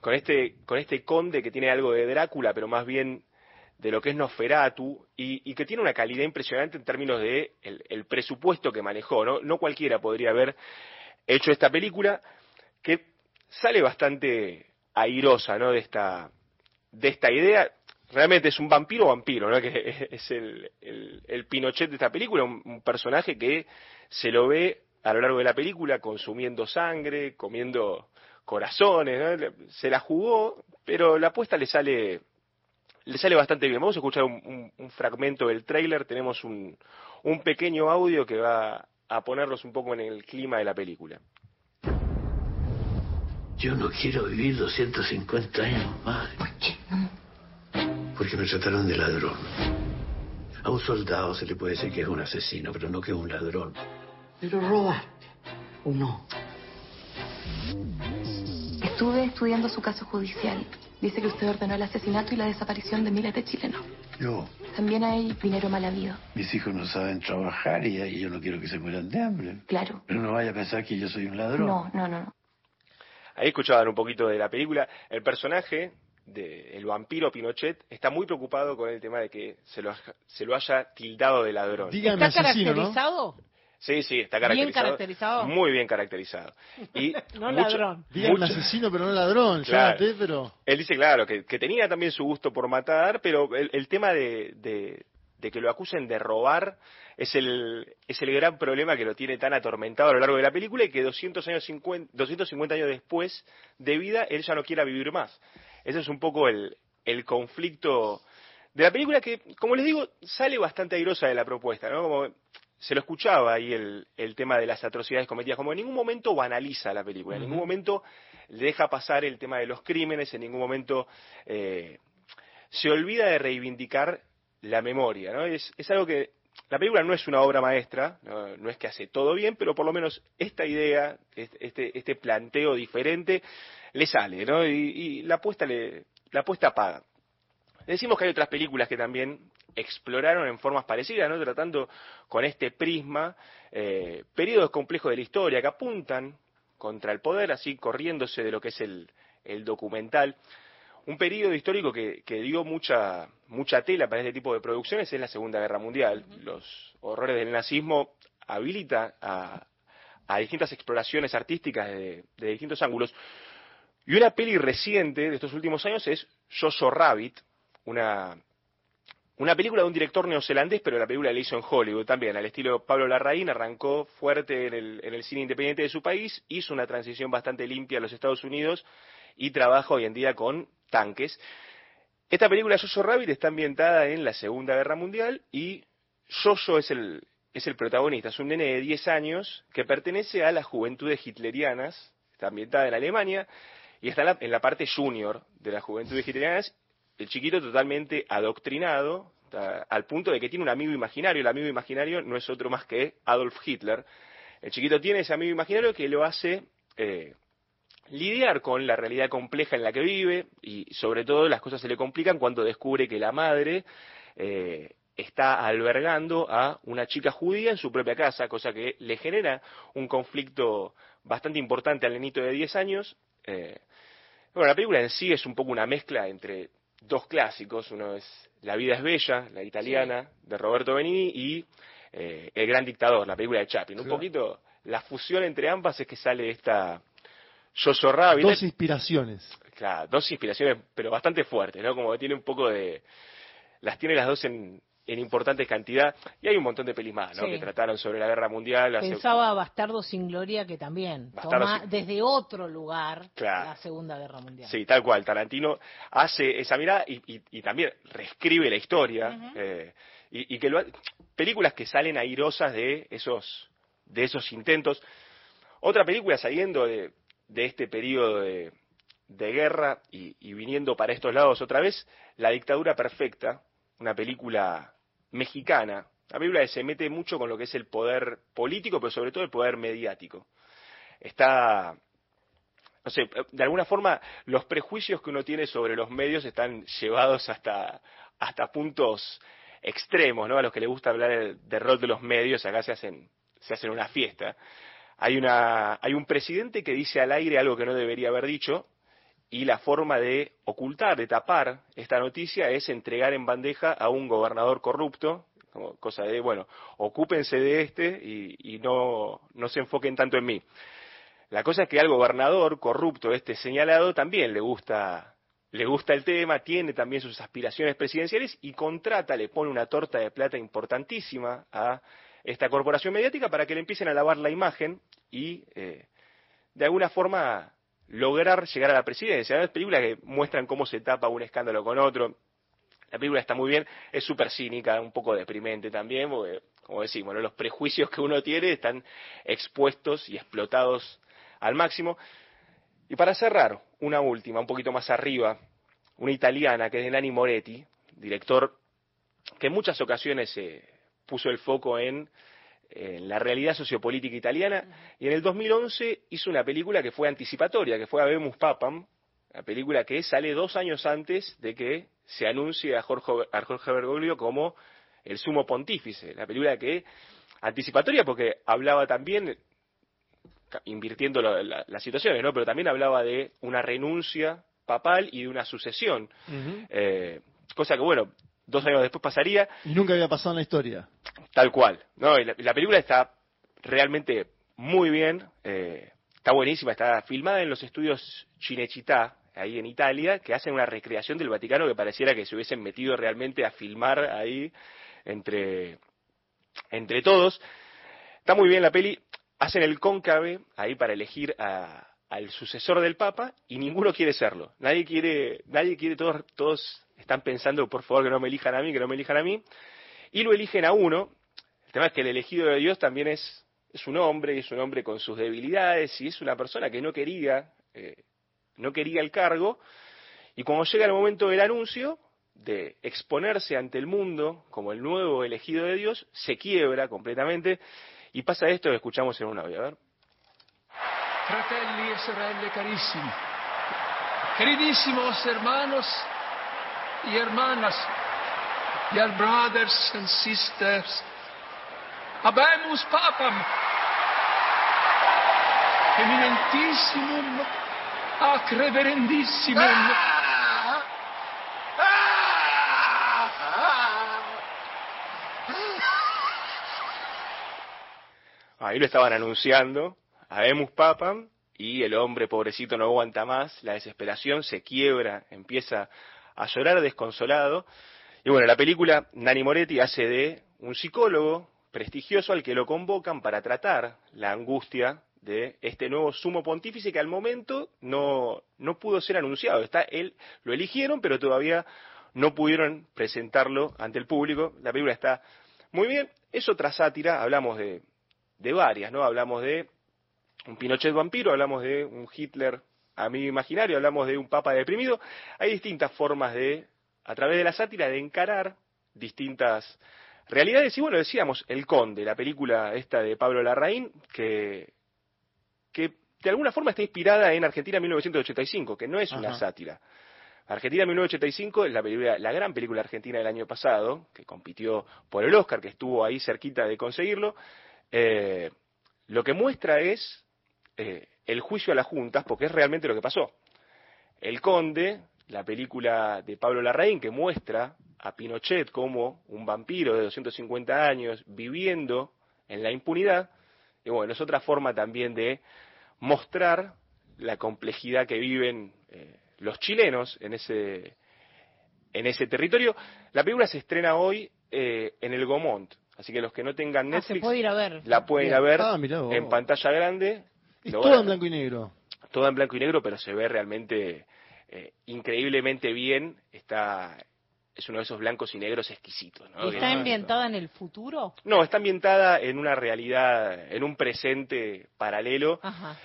con este, con este conde que tiene algo de Drácula, pero más bien de lo que es Nosferatu, y, que tiene una calidad impresionante en términos de el, presupuesto que manejó, ¿no? No cualquiera podría haber hecho esta película, que sale bastante airosa, ¿no? De esta, de esta idea. Realmente es un vampiro vampiro, ¿no? Que es el, el, Pinochet de esta película, un personaje que se lo ve a lo largo de la película consumiendo sangre, comiendo corazones, se la jugó, pero la apuesta le sale le sale bastante bien. Vamos a escuchar un, fragmento del tráiler, tenemos un, un pequeño audio que va a ponernos un poco en el clima de la película. Yo no quiero vivir 250 años más. ¿Por qué no? Porque me trataron de ladrón. A un soldado se le puede decir que es un asesino, pero no que es un ladrón. Pero robaste, ¿o no? Estuve estudiando su caso judicial. Dice que usted ordenó el asesinato y la desaparición de miles de chilenos. Yo. También hay dinero mal habido. Mis hijos no saben trabajar y, y yo no quiero que se mueran de hambre. Claro. Pero no vaya a pensar que yo soy un ladrón. No, no, no. Ahí escuchaban un poquito de la película. El personaje el vampiro Pinochet está muy preocupado con el tema de que se lo, se lo haya tildado de ladrón. ¿Está caracterizado? Sí, sí, está caracterizado. Bien caracterizado. Muy bien caracterizado. Y no ladrón. Dígame asesino, pero no ladrón, claro. pero... Él dice, claro, que, tenía también su gusto por matar, pero el, tema de, de, que lo acusen de robar es el, es el gran problema que lo tiene tan atormentado a lo largo de la película y que 200 años 50, 250 años después de vida él ya no quiera vivir más. Ese es un poco el, el conflicto de la película que, como les digo, sale bastante airosa de la propuesta, ¿no? Como se lo escuchaba ahí el, el tema de las atrocidades cometidas, como en ningún momento banaliza la película, en ningún momento le deja pasar el tema de los crímenes, en ningún momento eh, se olvida de reivindicar la memoria, ¿no? Es, es algo que la película no es una obra maestra, no, no, es que hace todo bien, pero por lo menos esta idea, este, este planteo diferente, le sale, ¿no? Y, la apuesta le, la apuesta paga. Decimos que hay otras películas que también exploraron en formas parecidas, ¿no? Tratando con este prisma eh, periodos complejos de la historia que apuntan contra el poder, así corriéndose de lo que es el, el documental. Un periodo histórico que, que dio mucha, mucha tela para este tipo de producciones es la Segunda Guerra Mundial. Los horrores del nazismo habilita a, a distintas exploraciones artísticas de, de distintos ángulos. Y una peli reciente de estos últimos años es Jojo Rabbit, una, una película de un director neozelandés, pero la película la hizo en Hollywood también, al estilo Pablo Larraín, arrancó fuerte en el, en el cine independiente de su país, hizo una transición bastante limpia a los Estados Unidos y trabaja hoy en día con tanques. Esta película Jojo Rabbit está ambientada en la Segunda Guerra Mundial y Jojo es el, es el protagonista, es un nene de 10 años que pertenece a las juventudes hitlerianas, está ambientada en Alemania y está en la, la parte junior de las juventudes hitlerianas el chiquito totalmente adoctrinado al punto de que tiene un amigo imaginario. El amigo imaginario no es otro más que Adolf Hitler. El chiquito tiene ese amigo imaginario que lo hace eh, lidiar con la realidad compleja en la que vive y sobre todo las cosas se le complican cuando descubre que la madre eh, está albergando a una chica judía en su propia casa, cosa que le genera un conflicto bastante importante al nenito de 10 años. Eh, bueno, la película en sí es un poco una mezcla entre dos clásicos, uno es La vida es bella, la italiana, de Roberto Benini, y eh, El gran dictador, la película de Chaplin. Un poquito la fusión entre ambas es que sale esta Jojo Rabbit. Dos inspiraciones. Claro, dos inspiraciones, pero bastante fuertes, ¿no? Como que tiene un poco de... Las tiene las dos en, en importante cantidad. Y hay un montón de pelis más, ¿no? Sí. Que trataron sobre la guerra mundial. Pensaba Bastardo sin Gloria que también Bastardo toma sin- desde otro lugar Claro. la Segunda Guerra Mundial. Sí, tal cual. Tarantino hace esa mirada y, y- y también reescribe la historia. eh, y, y que lo ha- películas que salen airosas de esos, de esos intentos. Otra película saliendo de, de este periodo de, de guerra y, y viniendo para estos lados otra vez, La dictadura perfecta, una película mexicana, una película que se mete mucho con lo que es el poder político, pero sobre todo el poder mediático. Está no sé, de alguna forma los prejuicios que uno tiene sobre los medios están llevados hasta, hasta puntos extremos, ¿no? A los que les gusta hablar del rol de los medios, acá se hacen, se hacen una fiesta. Hay, una, hay un presidente que dice al aire algo que no debería haber dicho, y la forma de ocultar, de tapar esta noticia es entregar en bandeja a un gobernador corrupto, como cosa de, bueno, ocúpense de este y, no, no se enfoquen tanto en mí. La cosa es que al gobernador corrupto este señalado también le gusta le gusta el tema, tiene también sus aspiraciones presidenciales y contrata, le pone una torta de plata importantísima a esta corporación mediática para que le empiecen a lavar la imagen y eh, de alguna forma lograr llegar a la presidencia. Es películas que muestran cómo se tapa un escándalo con otro. La película está muy bien, es súper cínica, un poco deprimente también, porque, como decimos, ¿no? los prejuicios que uno tiene están expuestos y explotados al máximo. Y para cerrar, una última, un poquito más arriba, una italiana que es Nani Moretti, director que en muchas ocasiones eh, puso el foco en, en la realidad sociopolítica italiana, y en el 2011 hizo una película que fue anticipatoria, que fue Habemus Papam, la película que sale dos años antes de que se anuncie a Jorge, a Jorge Bergoglio como el sumo pontífice, la película que anticipatoria porque hablaba también invirtiendo lo- la- las situaciones, ¿no? Pero también hablaba de una renuncia papal y de una sucesión, eh, cosa que bueno, dos años después pasaría, Y nunca había pasado en la historia. tal cual, ¿no? Y la, película está realmente muy bien, eh, está buenísima, está filmada en los estudios Cinecittà, ahí en Italia, que hacen una recreación del Vaticano que pareciera que se hubiesen metido realmente a filmar ahí entre, entre todos. Está muy bien la peli, hacen el cóncave ahí para elegir a- al sucesor del Papa y ninguno quiere serlo. Nadie quiere, nadie quiere, todos, todos están pensando, por favor, que no me elijan a mí, que no me elijan a mí, y lo eligen a uno. El tema es que el elegido de Dios también es, es un hombre, y es un hombre con sus debilidades, y es una persona que no quería, eh, no quería el cargo, y cuando llega el momento del anuncio, de exponerse ante el mundo como el nuevo elegido de Dios, se quiebra completamente, y pasa esto que escuchamos en un audio, a ver. Fratelli e sorelle carissimi, queridísimos hermanos y hermanas, dear brothers and sisters, habemus papam, eminentissimum ¡Ah, reverendísimo! Ahí lo estaban anunciando, habemos papam, y el hombre pobrecito no aguanta más, la desesperación se quiebra, empieza a llorar desconsolado. Y bueno, la película Nani Moretti hace de un psicólogo prestigioso al que lo convocan para tratar la angustia de este nuevo sumo pontífice que al momento no, no pudo ser anunciado. Está, él lo eligieron, pero todavía no pudieron presentarlo ante el público. La película está muy bien. Es otra sátira, hablamos de, de varias, ¿no? Hablamos de un Pinochet vampiro, hablamos de un Hitler amigo imaginario, hablamos de un papa deprimido. Hay distintas formas de, a través de la sátira, de encarar distintas realidades. Y bueno, decíamos, El Conde, la película esta de Pablo Larraín, que, que de alguna forma está inspirada en Argentina 1985, que no es una sátira. Argentina 1985 es la, película, la gran película argentina del año pasado, que compitió por el Oscar, que estuvo ahí cerquita de conseguirlo. Eh, lo que muestra es eh, el juicio a las juntas, porque es realmente lo que pasó. El Conde, la película de Pablo Larraín, que muestra a Pinochet como un vampiro de 250 años viviendo en la impunidad, y bueno, es otra forma también de mostrar la complejidad que viven eh, los chilenos en ese, en ese territorio. La película se estrena hoy eh, en el Gomont, así que los que no tengan Ah, se Netflix puede ir a ver. la pueden ir a ver Ah, en pantalla grande. Es todo en blanco y negro. todo en blanco y negro, pero se ve realmente eh, increíblemente bien. Está es uno de esos blancos y negros exquisitos. ¿no? ¿Y está ambientada en el futuro? No, está ambientada en una realidad, en un presente paralelo, Ajá.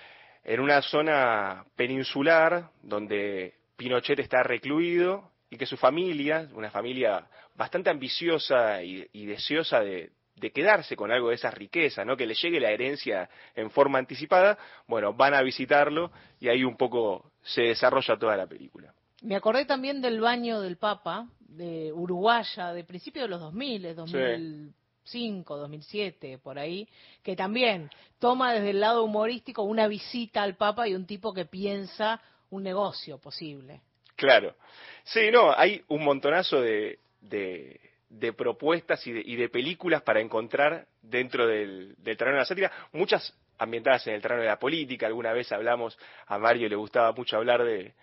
en una zona peninsular donde Pinochet está recluido y que su familia, una familia bastante ambiciosa y, y deseosa de, de quedarse con algo de esa riqueza, ¿no? que le llegue la herencia en forma anticipada, bueno, van a visitarlo y ahí un poco se desarrolla toda la película. Me acordé también del baño del Papa, de Uruguaya, de principios de los 2000, eh, 2005, 2007, por ahí, que también toma desde el lado humorístico una visita al Papa y un tipo que piensa un negocio posible. Claro. Sí, no, hay un montonazo de, de, de propuestas y de, y de películas para encontrar dentro del, del terreno de la sátira, muchas ambientadas en el terreno de la política. Alguna vez hablamos, a Mario le gustaba mucho hablar de,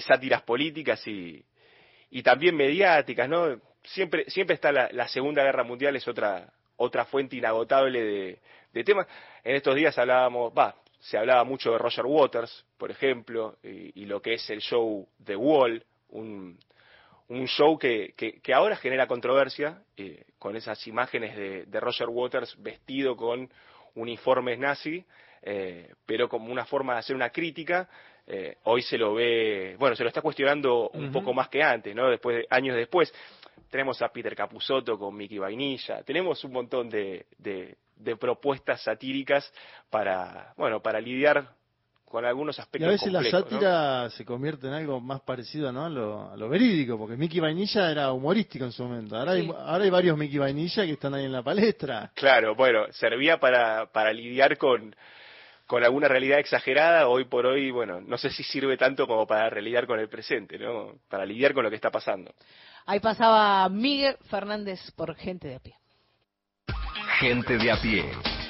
sátiras políticas y, y también mediáticas, ¿no? Siempre, siempre está la, la Segunda Guerra Mundial, es otra, otra fuente inagotable de, de temas. En estos días hablábamos, va, se hablaba mucho de Roger Waters, por ejemplo, y, y lo que es el show The Wall, un, un show que, que, que ahora genera controversia eh, con esas imágenes de, de Roger Waters vestido con uniformes nazi, eh, pero como una forma de hacer una crítica. eh, hoy se lo ve, bueno, se lo está cuestionando un poco más que antes, ¿no? Después de, años después. Tenemos a Peter Capusotto con Mickey Vainilla, tenemos un montón de, de, de propuestas satíricas para, bueno, para lidiar con algunos Y aspectos a veces la sátira se convierte en algo más parecido ¿no? a, lo, a lo verídico, porque Mickey Vainilla era humorístico en su momento. Ahora, hay, ahora hay varios Mickey Vainilla que están ahí en la palestra. Claro, bueno, servía para, para lidiar con, con alguna realidad exagerada. Hoy por hoy, bueno, no sé si sirve tanto como para lidiar con el presente, ¿no? Para lidiar con lo que está pasando. Ahí pasaba Miguel Fernández por gente de a pie. Gente de a pie,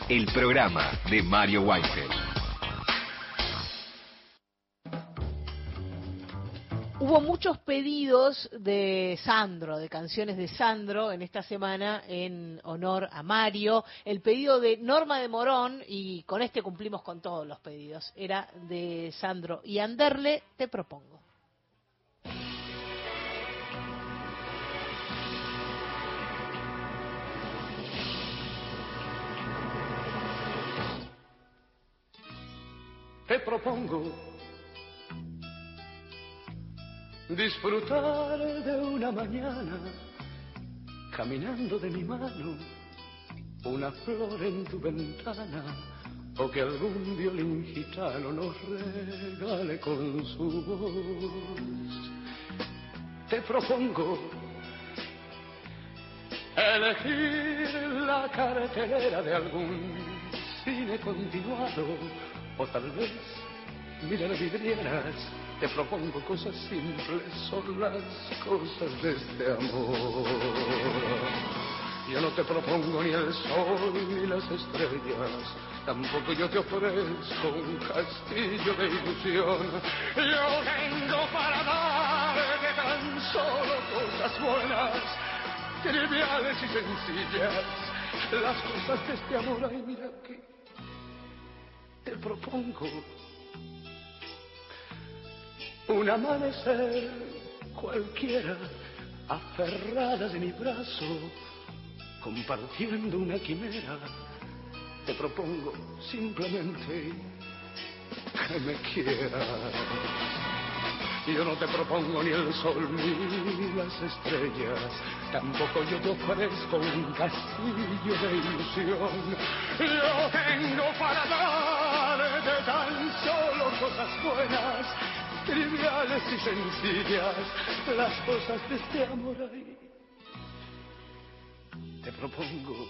el programa de Mario Weinfeld. Hubo muchos pedidos de Sandro, de canciones de Sandro en esta semana en honor a Mario. El pedido de Norma de Morón, y con este cumplimos con todos los pedidos, era de Sandro. Y Anderle, te propongo. Te propongo disfrutar de una mañana caminando de mi mano, una flor en tu ventana o que algún violín gitano nos regale con su voz. Te propongo elegir la cartelera de algún cine continuado o tal vez Mira las vidrieras, te propongo cosas simples, son las cosas de este amor. Yo no te propongo ni el sol ni las estrellas, tampoco yo te ofrezco un castillo de ilusión. Yo vengo para darte tan solo cosas buenas, triviales y sencillas, las cosas de este amor. Ay, mira que te propongo un amanecer cualquiera, aferrada de mi brazo, compartiendo una quimera. Te propongo simplemente que me quieras. Yo no te propongo ni el sol ni las estrellas, tampoco yo te ofrezco un castillo de ilusión. Yo tengo para darte tan solo cosas buenas, triviales y sencillas, las cosas de este amor ahí. Te propongo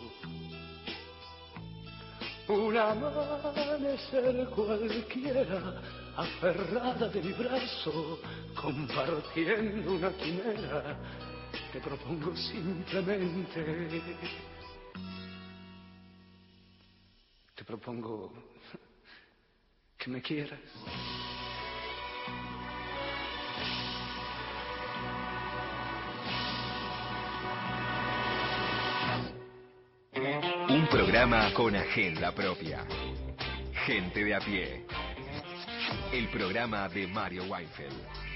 un amanecer cualquiera, aferrada de mi brazo, compartiendo una quimera. Te propongo simplemente. Te propongo que me quieras. Un programa con agenda propia. Gente de a pie. El programa de Mario Weinfeld.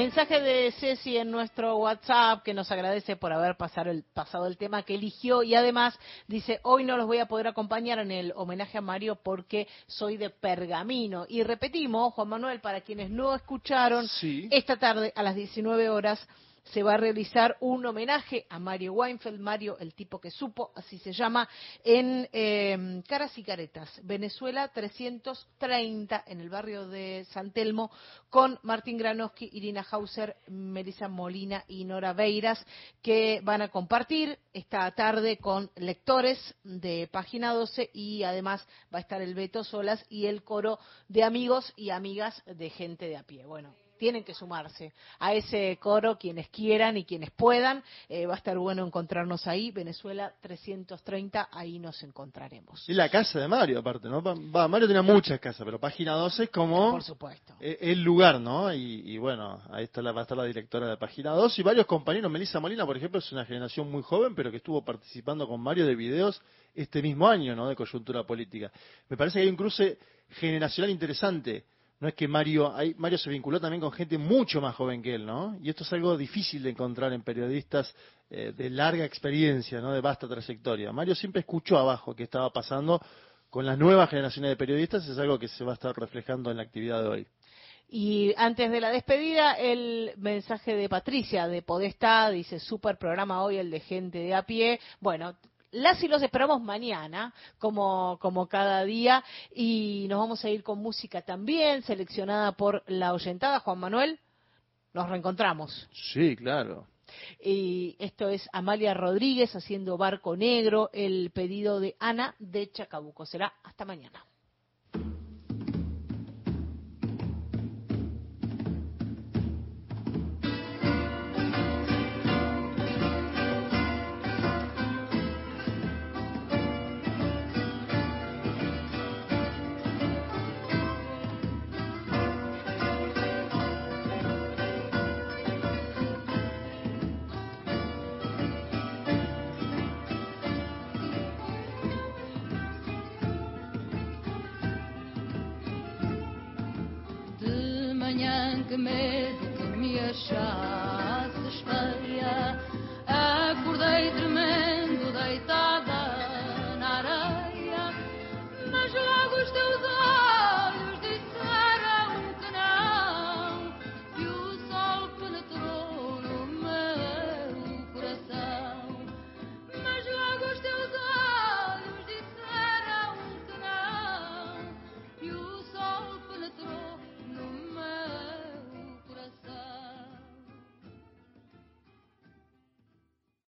Mensaje de Ceci en nuestro WhatsApp que nos agradece por haber pasado el, pasado el tema que eligió y además dice, hoy no los voy a poder acompañar en el homenaje a Mario porque soy de Pergamino. Y repetimos, Juan Manuel, para quienes no escucharon, esta tarde a las 19 horas se va a realizar un homenaje a Mario Weinfeld, Mario el tipo que supo, así se llama, en eh, Caras y Caretas, Venezuela 330, en el barrio de San Telmo, con Martín Granoski, Irina Hauser, Melissa Molina y Nora Beiras, que van a compartir esta tarde con lectores de Página 12 y además va a estar el Beto Solas y el coro de amigos y amigas de gente de a pie. Bueno, tienen que sumarse a ese coro quienes quieran y quienes puedan. Eh, va a estar bueno encontrarnos ahí, Venezuela 330, ahí nos encontraremos. Y la casa de Mario, aparte, ¿no? Va, Mario tenía muchas casas, pero Página 12 es como... Por supuesto. e- El lugar, ¿no? Y, y bueno, ahí está la, va a estar la directora de Página 12 y varios compañeros. Melissa Molina, por ejemplo, es una generación muy joven, pero que estuvo participando con Mario de videos este mismo año, ¿no? De coyuntura política. Me parece que hay un cruce generacional interesante. No es que Mario, hay, Mario se vinculó también con gente mucho más joven que él, ¿no? Y esto es algo difícil de encontrar en periodistas eh, de larga experiencia, ¿no? De vasta trayectoria. Mario siempre escuchó abajo qué estaba pasando con las nuevas generaciones de periodistas, es algo que se va a estar reflejando en la actividad de hoy. Y antes de la despedida, el mensaje de Patricia de Podestá, dice, super programa hoy el de gente de a pie. Bueno, las y los esperamos mañana, como, como cada día, y nos vamos a ir con música también, seleccionada por la oyentada, Juan Manuel. Nos reencontramos. Sí, claro. Y esto es Amalia Rodríguez haciendo Barco Negro, el pedido de Ana de Chacabuco. Será hasta mañana. באמת מי ישר.